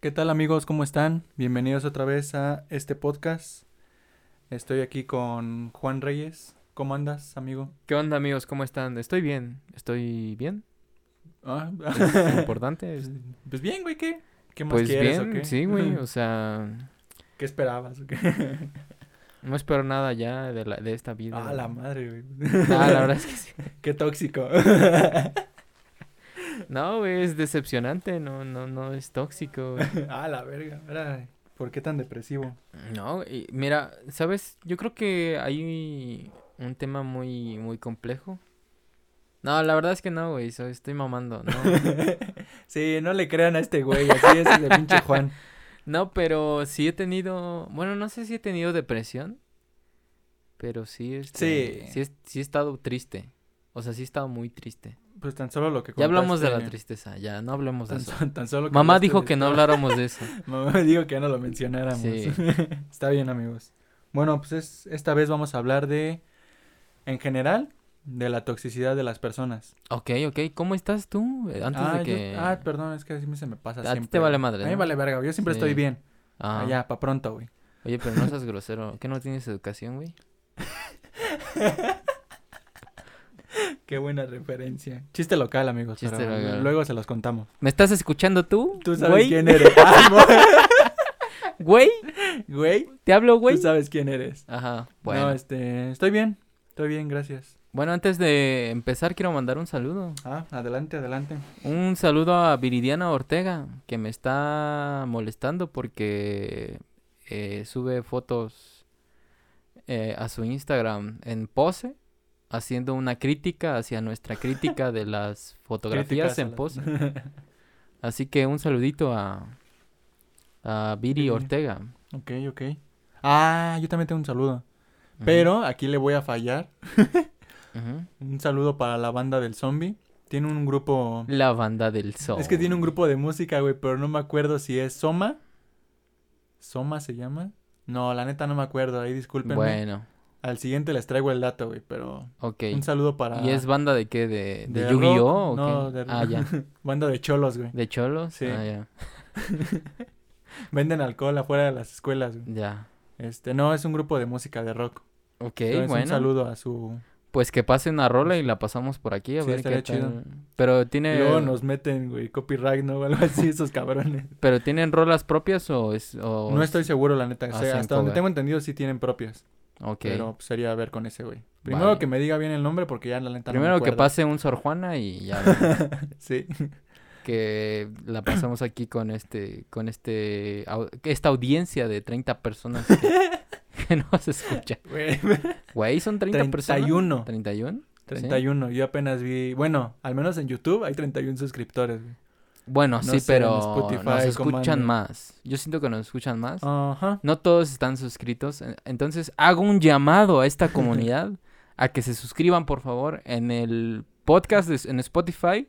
¿Qué tal amigos? ¿Cómo están? Bienvenidos otra vez a este podcast. Estoy aquí con Juan Reyes. ¿Cómo andas, amigo? ¿Qué onda amigos? ¿Cómo están? Estoy bien. ¿Estoy bien? Ah, ¿Es importante? Es- pues bien, güey, ¿qué? ¿Qué más Pues quieres o bien, qué? sí, güey. O sea, ¿Qué esperabas? o qué? no espero nada ya de, la, de esta vida. ah, la madre, güey. Ah, la verdad es que sí. Qué tóxico. No, güey, es decepcionante. No, no, no es tóxico. güey. ah, la verga. Ay, ¿Por qué tan depresivo? No, y mira, ¿sabes? Yo creo que hay un tema muy, muy complejo. No, la verdad es que no, güey. Estoy mamando, ¿no? sí, no le crean a este güey, así es de pinche Juan. No, pero sí he tenido, bueno, no sé si he tenido depresión, pero sí, este, Sí. sí, he- sí he estado triste. O sea, sí he estado muy triste. Pues tan solo lo que Ya hablamos de la tristeza, ya no hablemos de Tan, eso. so- tan solo Mamá dijo que no habláramos de eso. Mamá dijo que ya no lo mencionáramos. Sí. Está bien, amigos. Bueno, pues es, esta vez vamos a hablar de, en general, de la toxicidad de las personas. Ok, ok, ¿cómo estás tú? Eh, Antes ah, de yo- que... ah, perdón, es que así me se me pasa A ti siempre. te vale madre, A mí ¿no? vale verga, yo siempre Sí. estoy bien. Ah, Allá, pa' pronto, güey. Oye, pero no seas grosero. ¿Qué no tienes educación, güey? Qué buena referencia. Chiste local, amigos. Chiste pero local. Luego se los contamos. ¿Me estás escuchando tú? Tú sabes güey? quién eres. Ah, Güey. Güey, te hablo, güey. tú sabes quién eres. Ajá, bueno. No, este, estoy bien. Estoy bien, gracias. Bueno, antes de empezar quiero mandar un saludo. Ah, adelante, adelante. Un saludo a Viridiana Ortega, que me está molestando porque eh, sube fotos eh, a su Instagram en pose, haciendo una crítica hacia nuestra crítica de las fotografías en pose. Así que un saludito a, a Viri. Ortega. ok, ok. Ah, yo también tengo un saludo. Pero aquí le voy a fallar. Un saludo para la banda del zombie. Tiene un grupo. La banda del sol. Es que tiene un grupo de música, güey, pero no me acuerdo si es Soma. ¿Soma se llama? No, la neta no me acuerdo, ahí discúlpenme. Bueno, Al siguiente les traigo el dato, güey, pero ok. un saludo para ¿Y es banda de qué? ¿De, de, de Yu-Gi-Oh? no, qué? de- Ah, ya. banda de cholos, güey. ¿De cholos? Sí. Ah, ya. Venden alcohol afuera de las escuelas, güey. Ya. Este, no, es un grupo de música de rock. Ok, Entonces, bueno. un saludo a su Pues que pase una rola y la pasamos por aquí a Sí, ver qué chido. tal. Pero y tiene luego nos meten, güey, copyright, ¿no? O algo así, esos cabrones. pero tienen rolas propias o es o No estoy seguro, la neta. O sea, hasta donde tengo entendido sí tienen propias. Ok. Pero pues, sería ver con ese, güey. Primero Vale. que me diga bien el nombre porque ya la neta no me Primero que pase un Sor Juana y ya Sí. que la pasamos aquí con este con este esta audiencia de 30 personas que, que nos escuchan. Güey, Güey, son 30 personas. 31. 31. 31. Yo apenas vi... Bueno, al menos en YouTube hay 31 suscriptores, güey. Bueno, No sí, sé, pero Spotify, nos ¿cómo escuchan más. Yo siento que nos escuchan más. Ajá. No todos están suscritos. en- Entonces hago un llamado a esta comunidad a que se suscriban, por favor, en el podcast de- en Spotify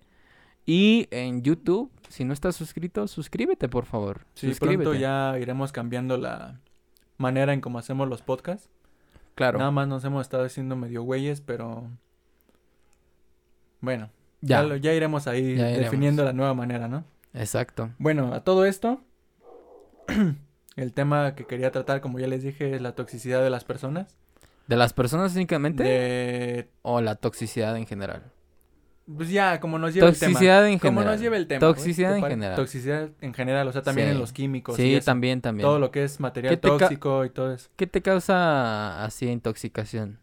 y en YouTube. Si no estás suscrito, suscríbete, por favor. Sí, suscríbete. pronto ya iremos cambiando la manera en cómo hacemos los podcasts. Claro. Nada más nos hemos estado haciendo medio güeyes, pero... Bueno, ya, ya. lo- ya iremos ahí Ya iremos. definiendo la nueva manera, ¿no? Exacto. Bueno, a todo esto, el tema que quería tratar, como ya les dije, es la toxicidad de las personas. ¿De las personas únicamente? De... ¿O la toxicidad en general? Pues ya, como nos lleva el tema. Toxicidad en Como general. nos lleva el tema. Toxicidad en ¿te pare- general. Toxicidad en general, o sea, también Sí. en los químicos. y Sí, eso. también, también. Todo lo que es material ¿Qué te ca- tóxico y todo eso. ¿Qué te causa así intoxicación?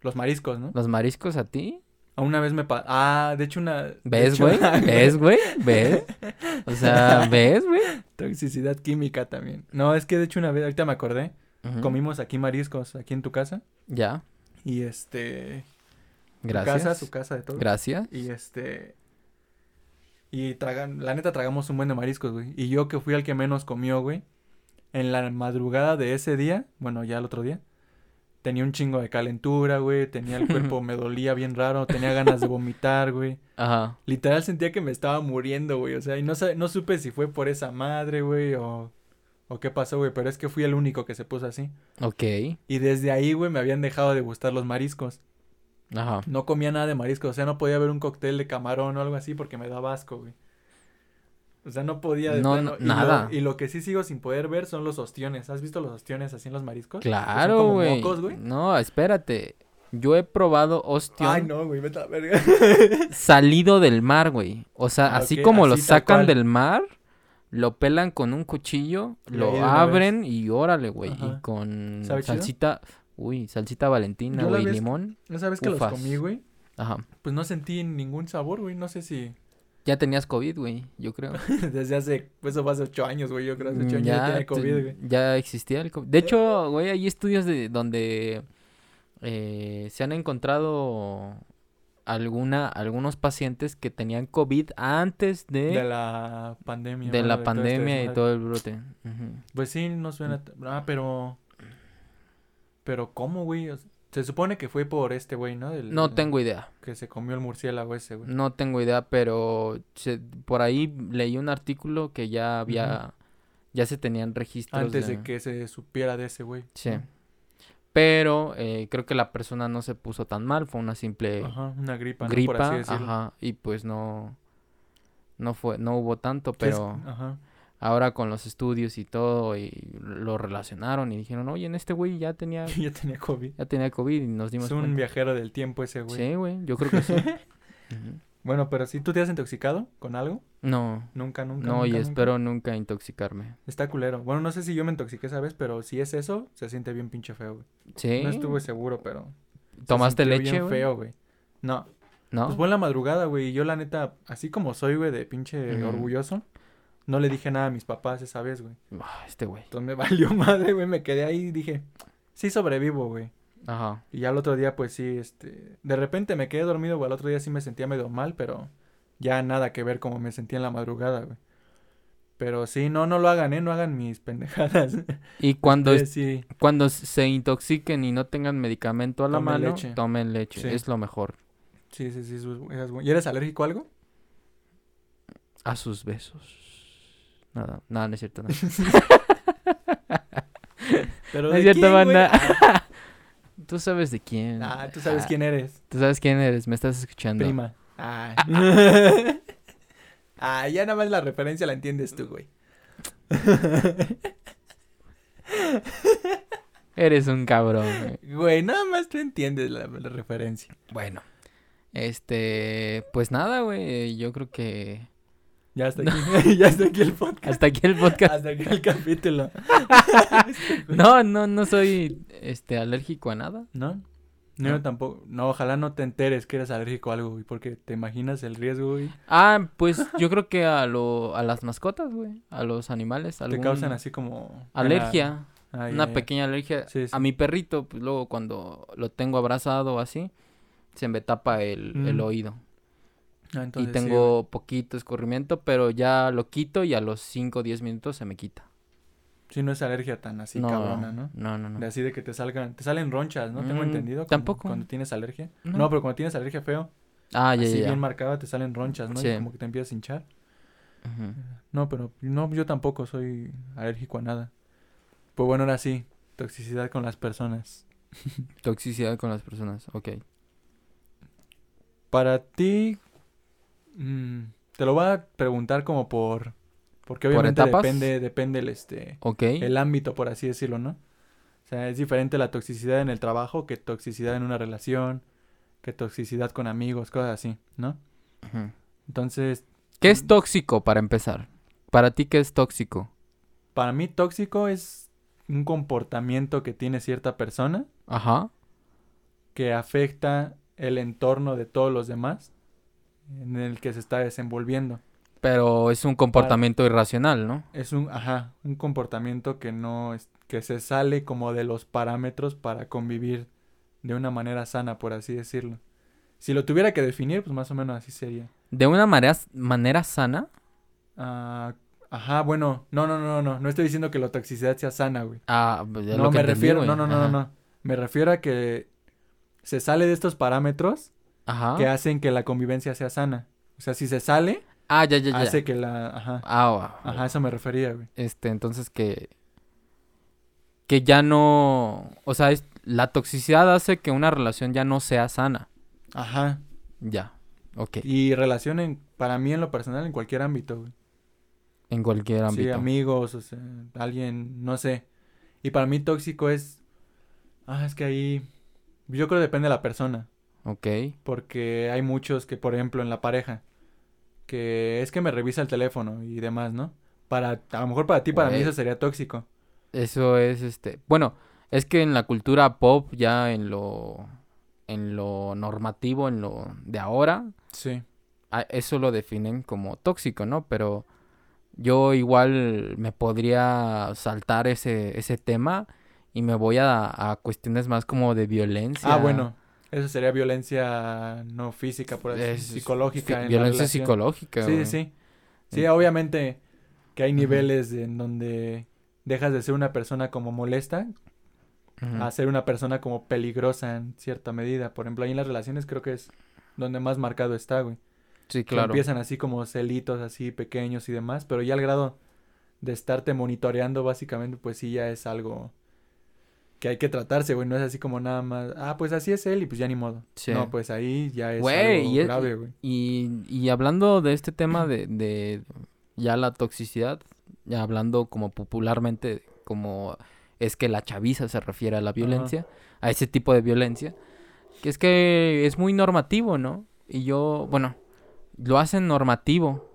Los mariscos, ¿no? ¿Los mariscos a ti? Una vez me pa... Ah, de hecho una... ¿Ves, güey? ¿Ves, güey? ¿Ves? O sea, ¿ves, güey? Toxicidad química también. No, es que de hecho una vez, ahorita me acordé, comimos aquí mariscos, aquí en tu casa. Ya, Y este... Tu gracias. casa, su casa de todos. Gracias. Y este. Y tragan, la neta tragamos un buen de mariscos, güey. Y yo que fui el que menos comió, güey. En la madrugada de ese día, bueno, ya el otro día, tenía un chingo de calentura, güey. Tenía el cuerpo, me dolía bien raro. Tenía ganas de vomitar, güey. Ajá. Literal sentía que me estaba muriendo, güey. O sea, y no, no supe si fue por esa madre, güey, o, o qué pasó, güey. Pero es que fui el único que se puso así. Ok. Y desde ahí, güey, me habían dejado de gustar los mariscos. Ajá. No comía nada de marisco, o sea, no podía ver un cóctel de camarón o algo así porque me daba asco, güey. O sea, no podía de No, plano. no, Y lo- nada. Y lo, que sí sigo sin poder ver son los ostiones. ¿Has visto los ostiones así en los mariscos? Claro, güey. No, espérate. Yo he probado ostión Ay, no, güey, vete a la verga. salido del mar, güey. O sea, Ah, así como lo así tal sacan cual. del mar, lo pelan con un cuchillo, lo abren y órale, güey. Y con salsita, uy, salsita valentina, güey, limón. ¿No sabes que Ufas. los comí, güey? Ajá. Pues no sentí ningún sabor, güey. No sé si Ya tenías COVID, güey, yo creo. desde hace... Pues eso fue hace ocho años, güey. Yo creo hace ocho años ya, ya, tenía COVID, güey. ya existía el COVID. De hecho, güey, hay estudios de donde eh, se han encontrado alguna, algunos pacientes que tenían COVID antes de, De la pandemia. de la todo este pandemia y todo el brote. Pues sí, no suena... Ah, pero... Pero ¿cómo, güey? O sea, se supone que fue por este güey, ¿no? Del- No tengo idea. Que se comió el murciélago ese, güey. No tengo idea, pero se- por ahí leí un artículo que ya había, ya se tenían registros Antes de que se supiera de ese güey. Sí. ¿no? Pero eh, creo que la persona no se puso tan mal, fue una simple Ajá, una gripa, ¿no? Por gripa, así decirlo. ajá, y pues no, no fue, no hubo tanto, es- pero Ajá. Ahora con los estudios y todo, y lo relacionaron y dijeron, oye, en este güey ya tenía, ya tenía COVID. ya tenía COVID y nos dimos Es un cuenta. viajero del tiempo ese güey. Sí, güey, yo creo que sí. Bueno, pero si tú te has intoxicado con algo, No, nunca, nunca. no, y nunca, espero nunca intoxicarme. Está culero. Bueno, no sé si yo me intoxiqué esa vez, pero si es eso, se siente bien pinche feo, güey. Sí. No estuve seguro, pero. ¿Tomaste leche, bien güey? feo, güey. No. ¿No? Pues fue en la madrugada, güey. Y yo, la neta, así como soy, güey, de pinche orgulloso, no le dije nada a mis papás esa vez, güey. Ah, este güey. Entonces me valió madre, güey. Me quedé ahí y dije, sí sobrevivo, güey. Ajá. Y ya el otro día, pues sí, este. De repente me quedé dormido, güey. Al otro día sí me sentía medio mal, pero ya nada que ver como me sentía en la madrugada, güey. Pero sí, no, no lo hagan, ¿eh? No hagan mis pendejadas. Y cuando, sí. cuando se intoxiquen y no tengan medicamento a la Tomen mano, leche. tomen leche. Sí. Es lo mejor. Sí, sí, sí. eso es- eso es bueno. ¿Y eres alérgico a algo? A sus besos. Nada, nada, no es cierto. No, Pero No ¿de es cierto, quién, banda. Tú sabes de quién. Ah, tú sabes Ah, quién eres. Tú sabes quién eres, me estás escuchando. Prima. Ah. ah, ya nada más la referencia la entiendes tú, güey. Eres un cabrón. güey. Güey, nada más tú entiendes la, la referencia. Bueno. Este, pues nada, güey. Yo creo que Ya está aquí. ya está aquí el podcast. hasta aquí el podcast. Hasta aquí el capítulo. No, no, no soy este alérgico a nada. ¿No? No, tampoco. No, ojalá no te enteres que eres alérgico a algo, güey, porque te imaginas el riesgo, güey. Ah, pues yo creo que a lo a las mascotas, güey, a los animales, Te causan así como... alergia, Ah, una pequeña alergia. Sí, sí. A mi perrito, pues luego cuando lo tengo abrazado o así, se me tapa el, el Mm. oído. Ah, y sí, tengo poquito escurrimiento, pero ya lo quito y a los 5 o 10 minutos se me quita. Sí, no es alergia tan así no, cabrona, ¿no? No, no, De no. así de que te salgan, te salen ronchas, ¿no? Tengo Mm, entendido. tampoco. Cuando tienes alergia. No. No, pero cuando tienes alergia feo, Ah, ya, así ya, ya. bien marcada, te salen ronchas, ¿no? Sí. Y como que te empiezas a hinchar. No, pero no, yo tampoco soy alérgico a nada. Pues bueno, ahora sí, toxicidad con las personas. Toxicidad con las personas, ok. Para ti, mm, te lo voy a preguntar como por, porque ¿Por obviamente etapas? depende, depende el este, Ok. el ámbito, por así decirlo, ¿no? O sea, es diferente la toxicidad en el trabajo que toxicidad en una relación, que toxicidad con amigos, cosas así, ¿no? Entonces, ¿Qué es tóxico para empezar? Para ti, ¿qué es tóxico? para mí tóxico es un comportamiento que tiene cierta persona Ajá. que afecta el entorno de todos los demás en el que se está desenvolviendo. Pero es un comportamiento irracional, ¿no? Es un, ajá, un comportamiento que no es, que se sale como de los parámetros para convivir de una manera sana, por así decirlo. Si lo tuviera que definir, pues más o menos así sería. De una manera, manera sana. Ah, ajá, bueno, no, no, no, no, no estoy diciendo que la toxicidad sea sana, güey. Ah, pues ya No, lo que me entendí, refiero, güey. no, no, no, Ajá. no, no. Me refiero a que se sale de estos parámetros Ajá. que hacen que la convivencia sea sana. O sea, si se sale, Ah, ya, ya, ya. hace que la, ajá, Ah, ajá, eso me refería, güey. Este, entonces que. Que ya no. O sea, es- la toxicidad hace que una relación ya no sea sana. Ajá. Ya. Ok. Y relación en, para mí en lo personal en cualquier ámbito, güey. En cualquier ámbito. Sí, amigos, o sea, alguien, no sé. Y para mí tóxico es... Ah, es que ahí... Yo creo que depende de la persona. Ok. Porque hay muchos que, por ejemplo, en la pareja, que es que me revisa el teléfono y demás, ¿no? Para, a lo mejor para ti, para mí Güey. eso sería tóxico. Eso es este. Bueno, es que en la cultura pop, ya en lo. En lo normativo, en lo de ahora, Sí. eso lo definen como tóxico, ¿no? Pero yo igual me podría saltar ese, ese tema y me voy a, a cuestiones más como de violencia. Ah, bueno. Eso sería violencia no física, por así Es- psicológica. en violencia psicológica. Sí, sí. Sí, Ent- obviamente que hay niveles en donde dejas de ser una persona como molesta a ser una persona como peligrosa en cierta medida. Por ejemplo, ahí en las relaciones creo que es donde más marcado está, güey. Sí, Que claro. empiezan así como celitos así pequeños y demás, pero ya al grado de estarte monitoreando básicamente, pues sí ya es algo que hay que tratarse, güey. No es así como nada más, ah, pues así es él y pues ya ni modo. Sí. No, pues ahí ya es Güey, algo y grave, güey. Y, y hablando de este tema de, de ya la toxicidad, ya hablando como popularmente, como es que la chaviza se refiere a la violencia, a ese tipo de violencia, que es que es muy normativo, ¿no? Y yo, bueno, lo hacen normativo.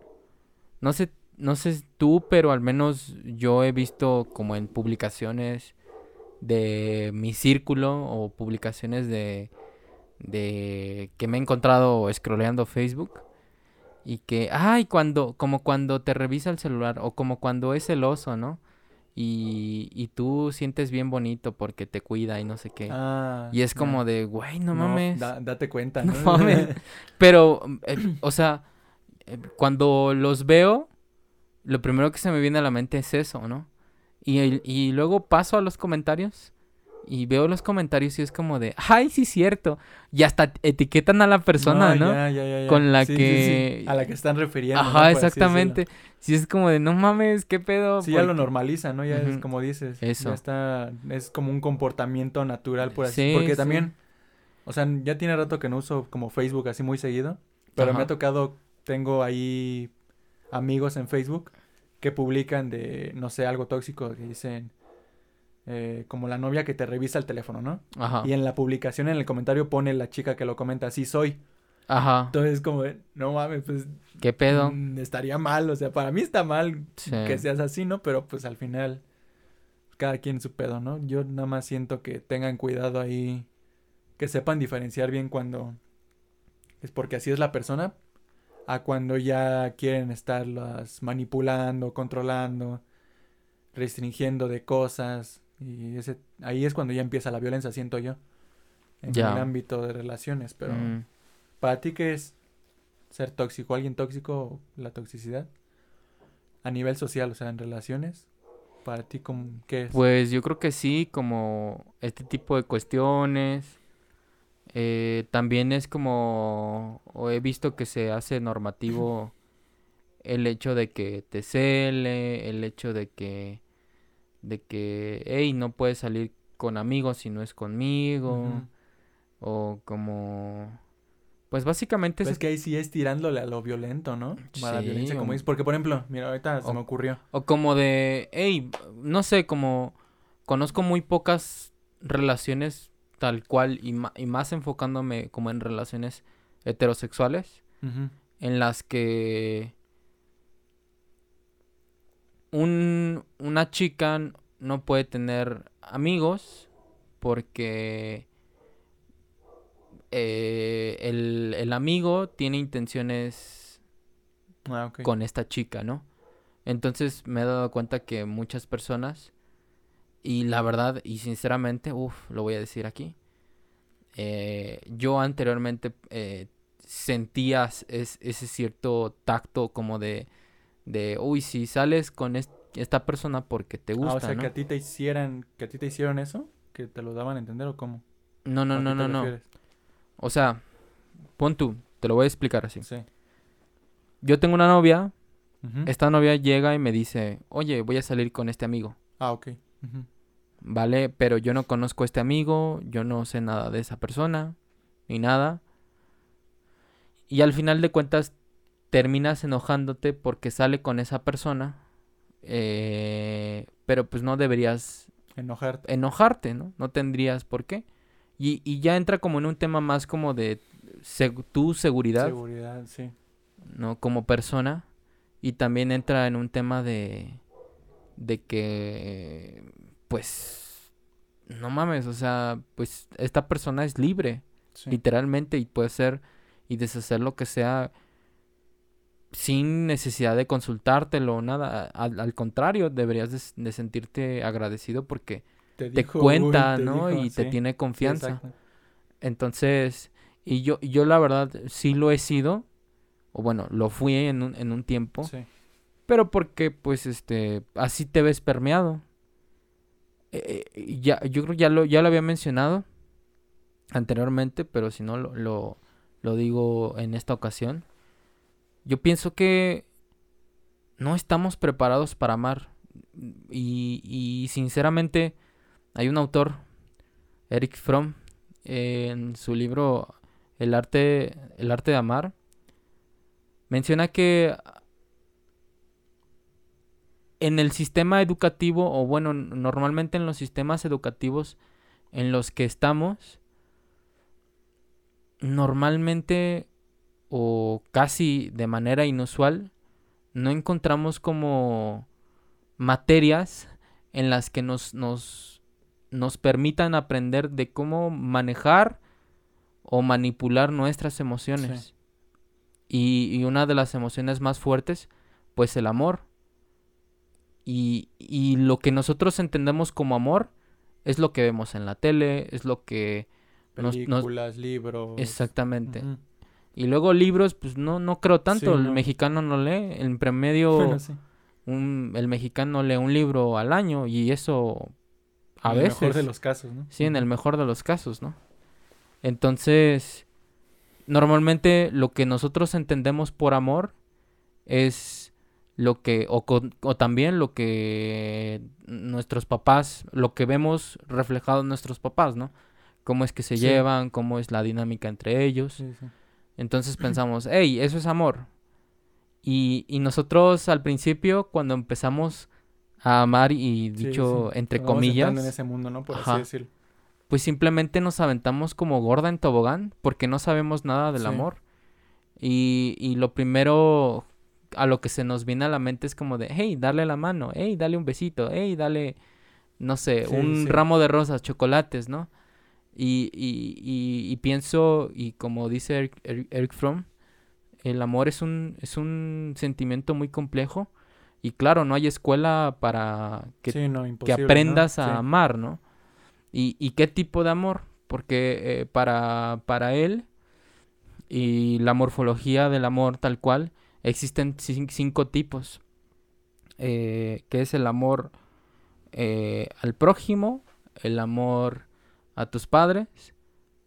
No sé, no sé tú, pero al menos yo he visto como en publicaciones de mi círculo o publicaciones de, de que me he encontrado scrolleando Facebook y que, ay, cuando, como cuando te revisa el celular o como cuando es celoso, ¿no? Y, y tú sientes bien bonito porque te cuida y no sé qué. Ah, y es como de, güey, no, mames. da- date cuenta, No ¿no? mames. Pero, eh, o sea, eh, cuando los veo, lo primero que se me viene a la mente es eso, ¿no? Y, y luego paso a los comentarios y veo los comentarios y es como de, ay, sí, cierto. Y hasta etiquetan a la persona, No, ¿no? ya, ya, ya, ya. Con la Sí, que- sí. A la que están refiriendo. Ajá, exactamente. Sí, es como de, no mames, qué pedo. Sí, ya lo normaliza, ¿no? Ya es como dices. Eso. Ya está, es como un comportamiento natural, por así Sí, Porque también, o sea, ya tiene rato que no uso como Facebook así muy seguido. Pero me ha tocado, tengo ahí amigos en Facebook que publican de, no sé, algo tóxico, que dicen, eh, como la novia que te revisa el teléfono, ¿no? Ajá. Y en la publicación, en el comentario, pone la chica que lo comenta, así soy. Ajá. Entonces, como, no mames, pues ¿Qué pedo? Mm, estaría mal, o sea, para mí está mal Sí. que seas así, ¿no? Pero pues al final, cada quien su pedo, ¿no? Yo nada más siento que tengan cuidado ahí, que sepan diferenciar bien cuando es porque así es la persona, a cuando ya quieren estarlas manipulando, controlando, restringiendo de cosas. Y ese, ahí es cuando ya empieza la violencia, siento yo, en Ya. el ámbito de relaciones. Pero, Mm. ¿para ti qué es ser tóxico? ¿Alguien tóxico la toxicidad? A nivel social, o sea, en relaciones. ¿Para ti cómo, qué es? Pues yo creo que sí, como este tipo de cuestiones. Eh, también es como, o he visto que se hace normativo el hecho de que te cele, el hecho de que, de que, hey, no puedes salir con amigos si no es conmigo, o como, pues básicamente Pues es que ahí sí es tirándole a lo violento, ¿no? A la Sí, violencia, como o- dices. Porque, por ejemplo, mira, ahorita se me ocurrió. O como de, hey, no sé, como conozco muy pocas relaciones tal cual y, y más enfocándome como en relaciones heterosexuales en las que un, una chica no puede tener amigos porque eh, el, el amigo tiene intenciones Ah, con esta chica, ¿no? Entonces me he dado cuenta que muchas personas, y la verdad y sinceramente, uff, lo voy a decir aquí, eh, yo anteriormente eh, sentía es- ese cierto tacto como de, de, uy, si sales con es- esta persona porque te gusta, Ah, o sea, ¿no? que a ti te hicieran, que a ti te hicieron eso, que te lo daban a entender o cómo. No, ¿A no, no, no, no. O sea, pon tú, te lo voy a explicar así. Sí. Yo tengo una novia, Ujú. esta novia llega y me dice, oye, voy a salir con este amigo. Ah, ok. Ujú. ¿Vale? Pero yo no conozco a este amigo, yo no sé nada de esa persona, ni nada. Y al final de cuentas terminas enojándote porque sale con esa persona Eh, pero pues no deberías Enojarte. enojarte, ¿no? No tendrías por qué. Y, y ya entra como en un tema más como de seg- tu seguridad, Seguridad, sí. ¿no? Como persona. Y también entra en un tema de, de que, pues, no mames, o sea, pues esta persona es libre, sí. literalmente, y puede hacer y deshacer lo que sea sin necesidad de consultártelo o nada. Al, al contrario, deberías de, de sentirte agradecido porque te dijo, cuenta, uy, te ¿no? dijo, y te tiene confianza. exacto. Entonces, y yo, yo la verdad sí lo he sido, o bueno, lo fui en un, en un tiempo, Sí. pero porque pues este, así te ves permeado. Eh, eh, ya, yo creo que ya lo, ya lo había mencionado anteriormente, pero si no lo, lo, lo digo en esta ocasión. Yo pienso que no estamos preparados para amar. Y, y sinceramente, hay un autor, Eric Fromm, en su libro El arte, el arte de amar, menciona que en el sistema educativo, o bueno, normalmente en los sistemas educativos en los que estamos, normalmente o casi de manera inusual, no encontramos como materias en las que nos, nos, nos permitan aprender de cómo manejar o manipular nuestras emociones. Y, y una de las emociones más fuertes, pues el amor. Y, y lo que nosotros entendemos como amor es lo que vemos en la tele, es lo que... nos- nos- Películas, libros. Exactamente. Y luego libros, pues no, no creo tanto. Sí, el no. mexicano no lee. En promedio, Bueno, sí. un- el mexicano lee un libro al año y eso a En el veces. mejor de los casos, ¿no? Sí, en el mejor de los casos, ¿no? Entonces, normalmente lo que nosotros entendemos por amor es lo que, o, con- o también lo que nuestros papás, lo que vemos reflejado en nuestros papás, ¿no? Cómo es que se Sí. llevan, cómo es la dinámica entre ellos. Sí, sí. Entonces pensamos, hey, eso es amor. Y, y nosotros al principio, cuando empezamos a amar y dicho entre vamos comillas, en ese mundo, ¿no? Por Ajá. así decirlo. pues simplemente nos aventamos como gorda en tobogán porque no sabemos nada del amor. Y, y lo primero a lo que se nos viene a la mente es como de, hey, darle la mano, hey, dale un besito, hey, dale, no sé, Sí, un sí. ramo de rosas, chocolates, ¿no? Y, y, y, y pienso, y como dice Eric, Eric- Eric Fromm, el amor es un, es un sentimiento muy complejo. Y claro, no hay escuela para que sí, no, que aprendas a amar, ¿no? ¿Y, y qué tipo de amor? Porque eh, para, para él y la morfología del amor tal cual, existen cin- cinco tipos, eh, que es el amor eh, al prójimo, el amor a tus padres,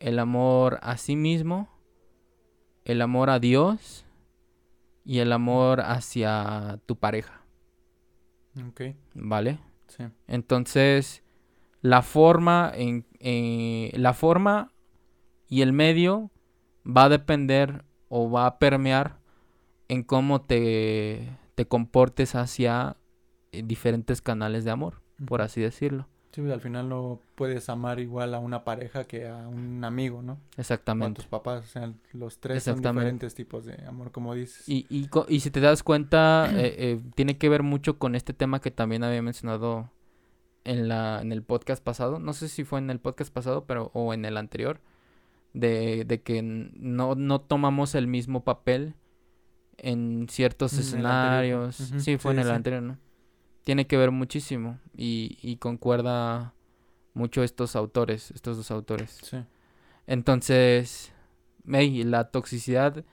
el amor a sí mismo, el amor a Dios y el amor hacia tu pareja, Ok, ¿vale? sí. Entonces, la forma en eh, la forma y el medio va a depender o va a permear en cómo te, te comportes hacia eh, diferentes canales de amor, por así decirlo. Sí, pues, al final no puedes amar igual a una pareja que a un amigo, ¿no? O a Exactamente. tus papás. O sea, los tres son diferentes tipos de amor, como dices. Y, y, co- y si te das cuenta, eh, eh, tiene que ver mucho con este tema que también había mencionado en la, en el podcast pasado. No sé si fue en el podcast pasado, pero, o en el anterior. De, de que no, no tomamos el mismo papel en ciertos escenarios. Sí, fue sí, en el sí. anterior, ¿no? Tiene que ver muchísimo. Y, y concuerda mucho estos autores, estos dos autores. Sí. Entonces, ey, la toxicidad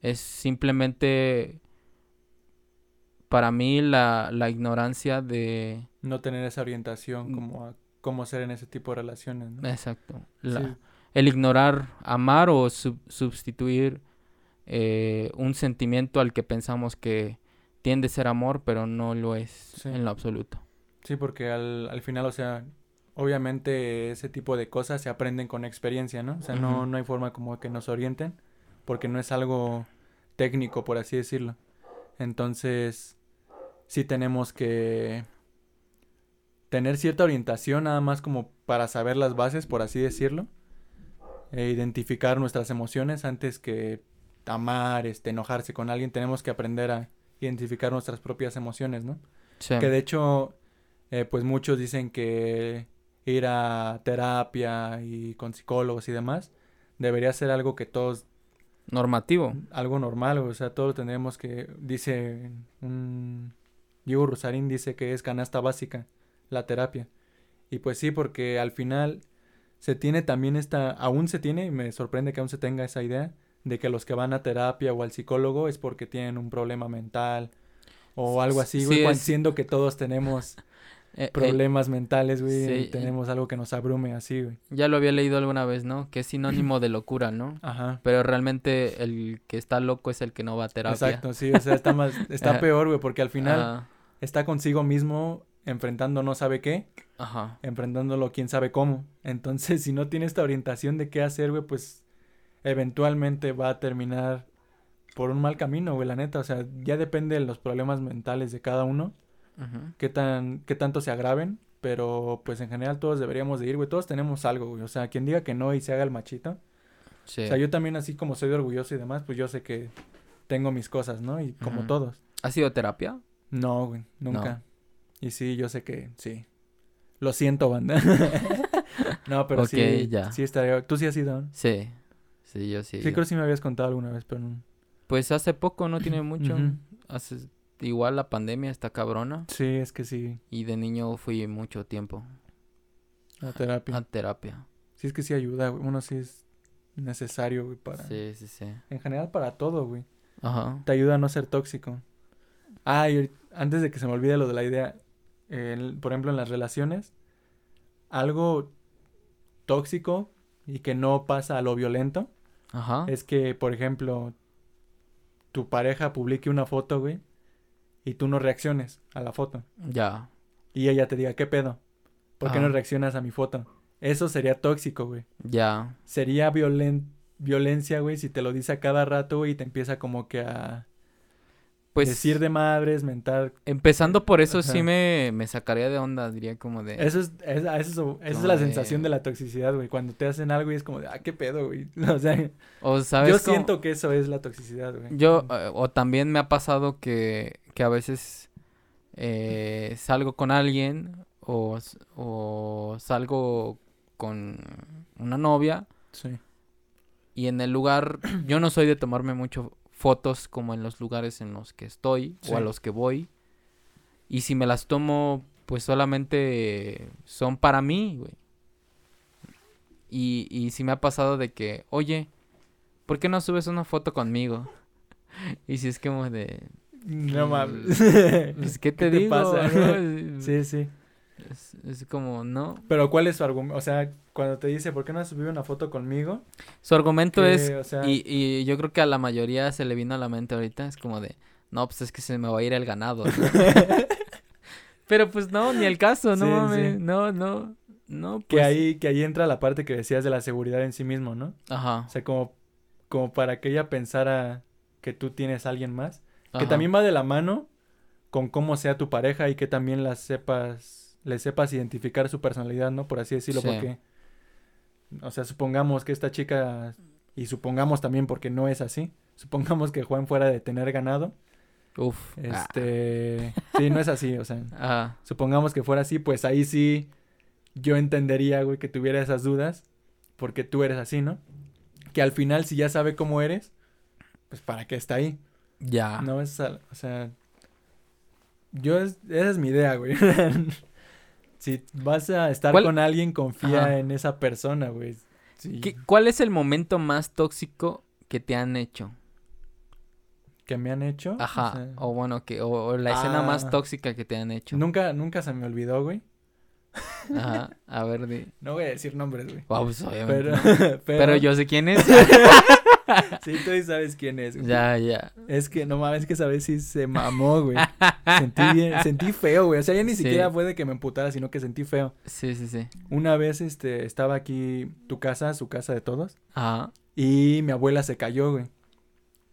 es simplemente para mí la, la ignorancia de... No tener esa orientación como a cómo ser en ese tipo de relaciones, ¿no? Exacto. la- Sí, El ignorar, amar o sub- sustituir eh, un sentimiento al que pensamos que tiende a ser amor, pero no lo es Sí. en lo absoluto. sí, porque al, al final, o sea, obviamente ese tipo de cosas se aprenden con experiencia, ¿no? O sea, no, no hay forma como que nos orienten, porque no es algo técnico, por así decirlo. Entonces, sí tenemos que tener cierta orientación nada más como para saber las bases, por así decirlo. E identificar nuestras emociones antes que amar, este, enojarse con alguien. Tenemos que aprender a identificar nuestras propias emociones, ¿no? Sí. Que de hecho, eh, pues muchos dicen que ir a terapia y con psicólogos y demás debería ser algo que todos, Normativo. algo normal, o sea, todos tendremos que, dice un Diego Rosarín dice que es canasta básica la terapia. Y pues sí, porque al final se tiene también esta, aún se tiene, y me sorprende que aún se tenga esa idea, de que los que van a terapia o al psicólogo es porque tienen un problema mental o algo así, güey, Sí, cuan- es- siendo que todos tenemos Eh, eh, problemas mentales, güey, sí, y tenemos algo que nos abrume así, güey. ya lo había leído alguna vez, ¿no? Que es sinónimo de locura, ¿no? Ajá. Pero realmente el que está loco es el que no va a terapia. Exacto, sí, o sea, está más, está Ajá. peor, güey, porque al final Ah, está consigo mismo enfrentando no sabe qué, ajá. enfrentándolo quién sabe cómo. Entonces, si no tiene esta orientación de qué hacer, güey, pues eventualmente va a terminar por un mal camino, güey, la neta. O sea, ya depende de los problemas mentales de cada uno, ujú. qué tan, qué tanto se agraven. Pero, pues, en general todos deberíamos de ir, güey. Todos tenemos algo, güey. O sea, quien diga que no y se haga el machito. Sí. O sea, yo también, así como soy orgulloso y demás, pues yo sé que tengo mis cosas, ¿no? Y como todos. ¿Has ido a terapia? No, güey, nunca. Y sí, yo sé que sí. Lo siento, banda. no, pero Ok, sí, ya. sí estaría. ¿Tú sí has ido? Sí. Sí, yo sí. Creo que sí me habías contado alguna vez, pero no. Pues hace poco, no tiene mucho. Hace- Igual la pandemia está cabrona. Sí, es que sí, Y de niño fui mucho tiempo la terapia. a terapia. Sí, es que sí ayuda, güey. Uno sí es necesario, güey, para... Sí, sí, sí. En general para todo, güey. Ajá. Te ayuda a no ser tóxico. Ah, y antes de que se me olvide lo de la idea, eh, por ejemplo, en las relaciones, algo tóxico y que no pasa a lo violento Ajá. es que, por ejemplo, tu pareja publique una foto, güey, y tú no reacciones a la foto. Ya. Y ella te diga, ¿qué pedo? ¿Por qué no reaccionas a mi foto? Eso sería tóxico, güey. Ya. Sería violen violencia, güey, si te lo dice a cada rato, güey, y te empieza como que a Pues decir de madres, mentar. empezando por eso sí me, me sacaría de onda, diría como de... Eso es, eso, esa es la de- sensación de la toxicidad, güey. Cuando te hacen algo y es como de, ah, qué pedo, güey. O sea, O sabes yo cómo- siento que eso es la toxicidad, güey. Yo, eh, o también me ha pasado que, que a veces eh, salgo con alguien o, o salgo con una novia Sí. y en el lugar, yo no soy de tomarme mucho fotos como en los lugares en los que estoy o a los que voy. Y si me las tomo, pues solamente son para mí, güey. Y, y si me ha pasado de que, oye, ¿por qué no subes una foto conmigo? Y si es como de, No mames. pues, ¿qué te ¿Qué te digo? pasa? no? sí, sí. Es, es como, no. Pero ¿cuál es su argumento? O sea, cuando te dice, ¿por qué no has subido una foto conmigo? Su argumento Que, es, o sea, y, y yo creo que a la mayoría se le vino a la mente ahorita, es como de, no, pues es que se me va a ir el ganado. ¿no?". Pero pues no, ni el caso, no Sí, mames, sí. no, no, no, que pues, ahí, que ahí entra la parte que decías de la seguridad en sí mismo, ¿no? Ajá, O sea, como, como para que ella pensara que tú tienes a alguien más. Que también va de la mano con cómo sea tu pareja y que también la sepas, le sepas identificar su personalidad, ¿no? Por así decirlo, Sí. porque, o sea, supongamos que esta chica, y supongamos también porque no es así, supongamos que Juan fuera de tener ganado, Uf. este, sí, no es así, o sea, Ah, supongamos que fuera así, pues ahí sí yo entendería, güey, que tuviera esas dudas, porque tú eres así, ¿no? Que al final, si ya sabe cómo eres, pues para qué está ahí. ya. No es, o sea, yo es, esa es mi idea, güey. si vas a estar ¿Cuál- con alguien, confía Ajá. en esa persona, güey. Sí, ¿Qué- ¿Cuál es el momento más tóxico que te han hecho? que me han hecho. o Ajá, sea, o bueno, que, o, o la escena más Ah. tóxica que te han hecho. nunca, nunca se me olvidó, güey. Ajá, a ver, di. No voy a decir nombres, güey. Wow, pues, obviamente Pero, no. pero, Pero yo sé quién es. Sí, tú sabes quién es, güey. ya, ya. Es que no mames, que esa vez sí se mamó, güey. Sentí bien, sentí feo, güey. O sea, ya ni Sí. siquiera fue de que me emputara, sino que sentí feo. Sí, sí, sí. Una vez, este, estaba aquí tu casa, su casa de todos, Ajá. y mi abuela se cayó, güey.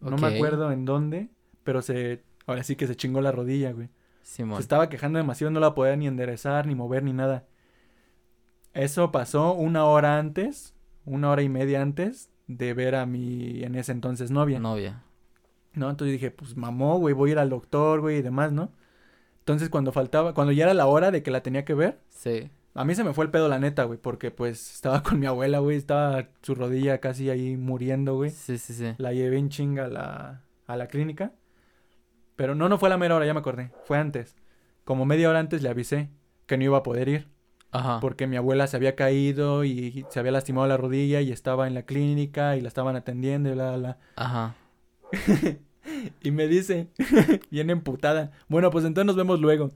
No me acuerdo en dónde, pero se, ahora sí que se chingó la rodilla, güey. Simón. Se estaba quejando demasiado, no la podía ni enderezar, ni mover, ni nada. Eso pasó una hora antes, una hora y media antes de ver a mi en ese entonces novia. Novia. ¿no? Entonces dije, pues mamó, güey, voy a ir al doctor, güey, y demás, ¿no? Entonces cuando faltaba, cuando ya era la hora de que la tenía que ver, Sí. a mí se me fue el pedo la neta, güey, porque pues estaba con mi abuela, güey, estaba su rodilla casi ahí muriendo, güey. Sí, sí, sí. La llevé en chinga a la, a la clínica. Pero no, no fue a la mera hora, ya me acordé, fue antes. Como media hora antes le avisé que no iba a poder ir, Ajá. porque mi abuela se había caído y se había lastimado la rodilla y estaba en la clínica y la estaban atendiendo y bla, bla, bla. Ajá. Y me dice, bien emputada, bueno, pues entonces nos vemos luego.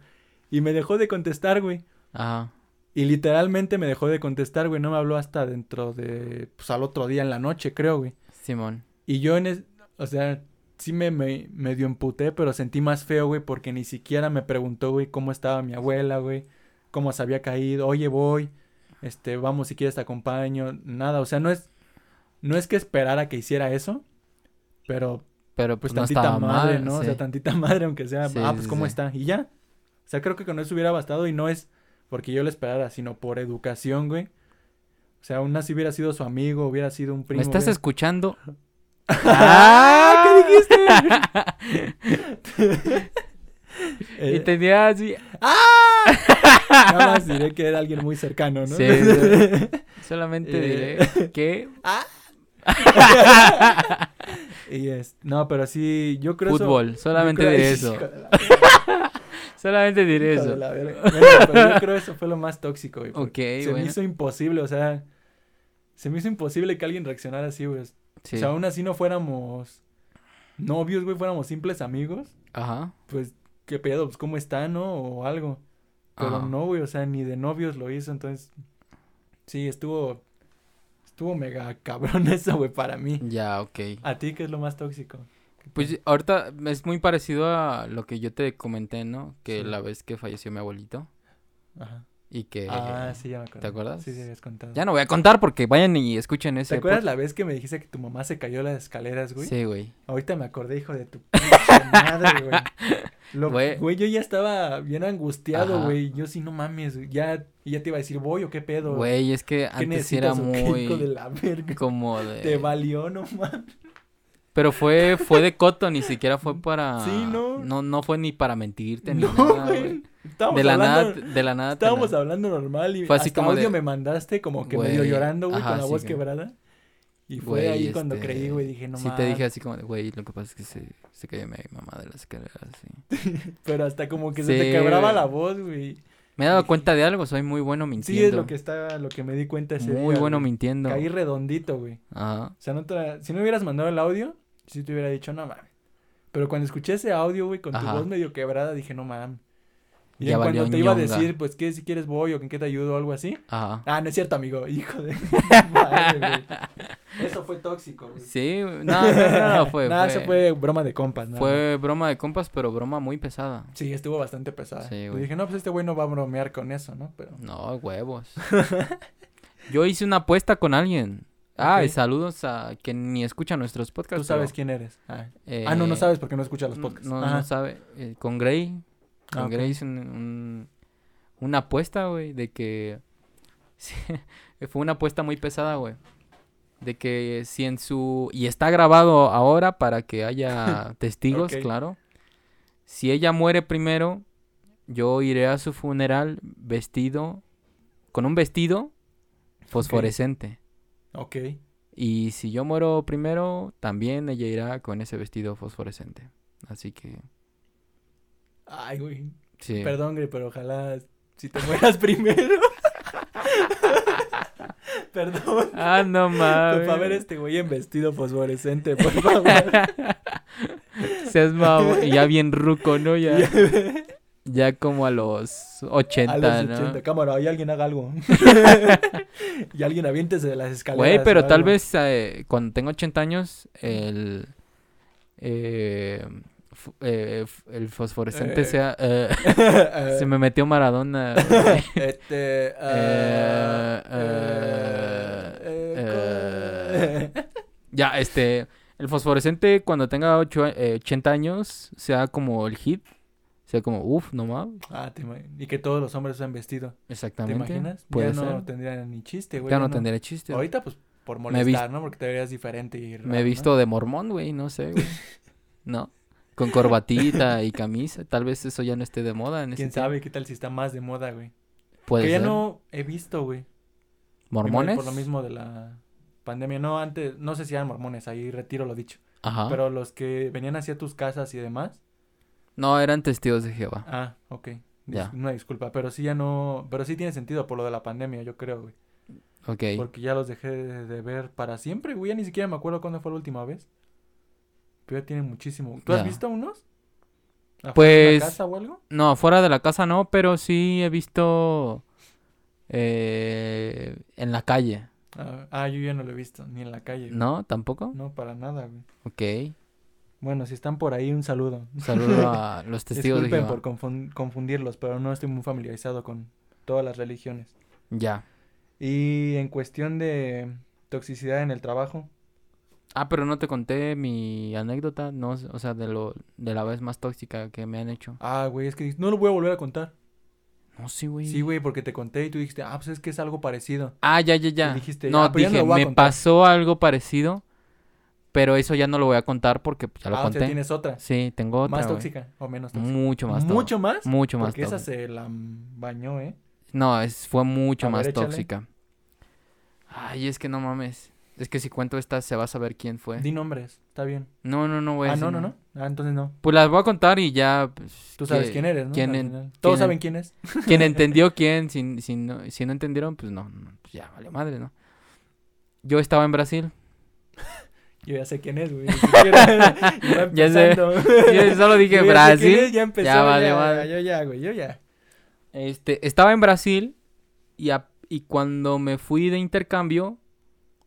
Y me dejó de contestar, güey. Ajá. Y literalmente me dejó de contestar, güey. No me habló hasta dentro de, pues al otro día en la noche, creo, güey. Simón. Y yo en, es- o sea, sí me, me medio emputé, pero sentí más feo, güey, porque ni siquiera me preguntó, güey, cómo estaba mi abuela, güey. Cómo se había caído. Oye, voy. Este, vamos, si quieres te acompaño. Nada, o sea, no es, no es que esperara que hiciera eso, pero Pero pues pues, tantita madre, mal. ¿no? O sea, tantita madre, aunque sea, Sí, ah, pues cómo sí. está, y ya. O sea, creo que con eso hubiera bastado y no es porque yo lo esperara, sino por educación, güey. O sea, aún así hubiera sido su amigo, hubiera sido un primo. ¿Me estás escuchando? ¡Ah! ¿Qué dijiste? Y Eh, tenía así. ¡Ah! Nada más diré que era alguien muy cercano, ¿no? Sí, sí. Solamente Eh. diré que. ¡Ah! y es, no, pero sí, yo creo Fútbol. Solamente creo- diré eso. La- Solamente diré eso. la. Bueno, pero yo creo eso fue lo más tóxico, güey. Ok, Se me hizo imposible, o sea, se me hizo imposible que alguien reaccionara así, güey. Sí. O sea, aún así no fuéramos novios, güey, fuéramos simples amigos, Ajá. pues, ¿qué pedo? Pues, ¿cómo está, no? O algo. Pero Ajá. no, güey, o sea, ni de novios lo hizo, entonces, sí, estuvo, estuvo mega cabrón eso, güey, para mí. Ya, ok. ¿A ti qué es lo más tóxico? Pues ahorita es muy parecido a lo que yo te comenté, ¿no? Que Sí. la vez que falleció mi abuelito Ajá. Y que... Ah, sí, ya me acuerdo. ¿te acuerdas? Sí, sí, habías contado. Ya no voy a contar porque vayan y escuchen ese. ¿Te acuerdas la vez que me dijiste que tu mamá se cayó las escaleras, güey? Sí, güey. Ahorita me acordé, hijo de tu madre, güey. Lo- Güey. Güey, yo ya estaba bien angustiado, Ajá. güey. Yo sí, no mames, güey, ya, ya te iba a decir, voy o qué pedo. Güey, es que ¿Qué antes era hijo de muy... la verga? Como Te valió, no mames. Pero fue, fue de coto, ni siquiera fue para... Sí, ¿no? No, no fue ni para mentirte ni No, nada, güey. güey. Estábamos De la nada, hablando, de la nada. estábamos la- hablando normal y Fue así hasta como de- audio me mandaste como que medio Güey, llorando, güey, con la sí, voz que- quebrada. Y fue Güey, ahí cuando este, creí, güey, dije, no sí mames. te dije así como de, güey, lo que pasa es que se, se cayó mi mamá de las escaleras, sí. Pero hasta como que se Sí, te quebraba güey. la voz, güey. Me he dado cuenta de algo, soy muy bueno mintiendo. Sí, es lo que está, lo que me di cuenta ese Muy día, bueno güey. mintiendo. Caí redondito, güey. Ajá. O sea, no te- si no hubieras mandado el audio, sí te hubiera dicho, no mames. Pero cuando escuché ese audio, güey, con tu Ajá. voz medio quebrada, dije, no mames. Y Ya en cuando te iba a decir, pues, ¿qué? Si quieres voy o en qué te ayudo o algo así. Ajá. Ah, no es cierto, amigo. Hijo de... madre, güey. Eso fue tóxico, güey. Sí, no, no, no, no, fue, Nada, fue, eso fue broma de compas, ¿no? fue broma de compas, pero broma muy pesada. Sí, estuvo bastante pesada. Sí, Y güey. dije, no, pues este güey no va a bromear con eso, ¿no? Pero... No, huevos. Yo hice una apuesta con alguien. Ah, y saludos a quien ni escucha nuestros podcasts. Tú sabes pero, quién eres. Ah, eh, Ah, no, no sabes porque no escuchas los podcasts. No, Ajá. no sabe. eh, con Gray. Con Ah, un, un- una apuesta, güey, de que... sí, fue una apuesta muy pesada, güey. De que si en su... Y está grabado ahora para que haya testigos, claro. Si ella muere primero, yo iré a su funeral vestido... Con un vestido fosforescente. Ok. Y si yo muero primero, también ella irá con ese vestido fosforescente. Así que... Ay, güey. Sí. Perdón, güey, pero ojalá si te mueras primero. Perdón. Ah, no mames. Para ver este güey en vestido fosforescente, por favor. Seas. Y ya bien ruco, ¿no? Ya, ya como a los 80, a los ¿no? 80, cámara, y alguien haga algo. y alguien aviéntese de las escaleras. Güey, pero tal algo. vez eh, cuando tenga 80 años, el... eh, eh, el fosforescente Eh. sea... eh, se me metió Maradona. Este. Eh, ya, este... El fosforescente cuando tenga ocho- eh, 80 años sea como el hit. sea, como, uff, no mames. Ah, te y que todos los hombres usan vestido. ¿Te Exactamente. imaginas? Puede ya no tendría ni chiste, güey. ya no tendría chiste. Ahorita, pues, por molestar, ¿no? Porque te verías diferente y Me he visto de mormón, güey, no sé, güey. ¿No? Con corbatita y camisa. Tal vez eso ya no esté de moda en ¿Quién ese tiempo. sabe qué tal si está más de moda, güey? Puede que ya no he visto, güey. ¿Mormones? Por lo mismo de la pandemia. No, antes, no sé si eran mormones, ahí retiro lo dicho. Ajá. Pero los que venían hacia tus casas y demás. No, eran testigos de Jehová. Ah, ok. Dis- Ya. Una disculpa, pero sí ya no, pero sí tiene sentido por lo de la pandemia, yo creo, güey. Ok. Porque ya los dejé de, de ver para siempre, güey. Ya ni siquiera me acuerdo cuándo fue la última vez. Pero ya tienen muchísimo. ¿Tú has visto unos? ¿Afuera de Pues- una casa o algo? No, fuera de la casa no, pero sí he visto eh, en la calle. Ah, ah, yo ya no lo he visto, ni en la calle. güey. ¿No? ¿Tampoco? No, para nada, güey. Ok. Bueno, si están por ahí, un saludo. Un saludo a los testigos de Disculpen Jehová. por confun- confundirlos, pero no estoy muy familiarizado con todas las religiones. Ya. Y en cuestión de toxicidad en el trabajo, Ah, pero no te conté mi anécdota, no, o sea, de lo de la vez más tóxica que me han hecho. ah, güey, es que no lo voy a volver a contar. No, sí, güey. Sí, güey, porque te conté y tú dijiste, ah, pues es que es algo parecido. Ah, ya, ya, ya. Y dijiste, no, "Ah, pero ya no dije, me contar". pasó algo parecido, pero eso ya no lo voy a contar porque pues, ya lo ah, o sea, conté. tienes otra. Sí, tengo otra, ¿Más tóxica o menos tóxica? Mucho más tóxica. ¿Mucho más? Mucho más Porque esa tóxica. se la bañó, ¿eh? No, es, fue mucho A más ver, échale. tóxica. Ay, es que no mames. Es que si cuento esta se va a saber quién fue. Di nombres, está bien. No, no, no a Ah, no, no, no. Ah, entonces no. Pues las voy a contar y ya. pues, Tú sabes que- quién eres, ¿no? quién en-. Todos quién saben en- quién es. Quien entendió quién, si, si, no, si no entendieron, pues no, no, pues ya valió madre, ¿no? Yo estaba en Brasil. Yo ya sé quién es, güey. ya Ya sé. Yo solo dije Yo ya Brasil. es, ya empezó. ya Ya, vale, ya, madre. Yo ya, güey, yo ya. Este, estaba en Brasil y, a- y cuando me fui de intercambio,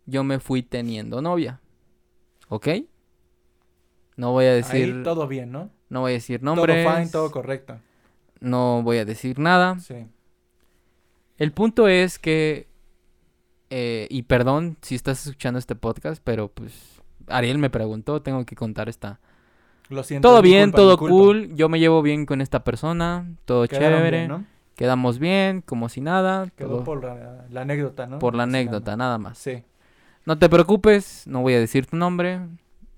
yo me fui teniendo novia. ¿Ok? No voy a decir, Ahí todo bien, ¿no? no voy a decir nombres. Todo fine, todo correcto. No voy a decir nada. Sí. El punto es que, eh, y perdón si estás escuchando este podcast, pero pues Ariel me preguntó, tengo que contar esta. Lo siento. Todo bien, culpa, todo cool, yo me llevo bien con esta persona, todo Quedaron chévere, bien, ¿no? quedamos bien, como si nada, Quedó todo por la, la anécdota, ¿no? por la Sí, anécdota, nada más. Sí. No te preocupes, no voy a decir tu nombre,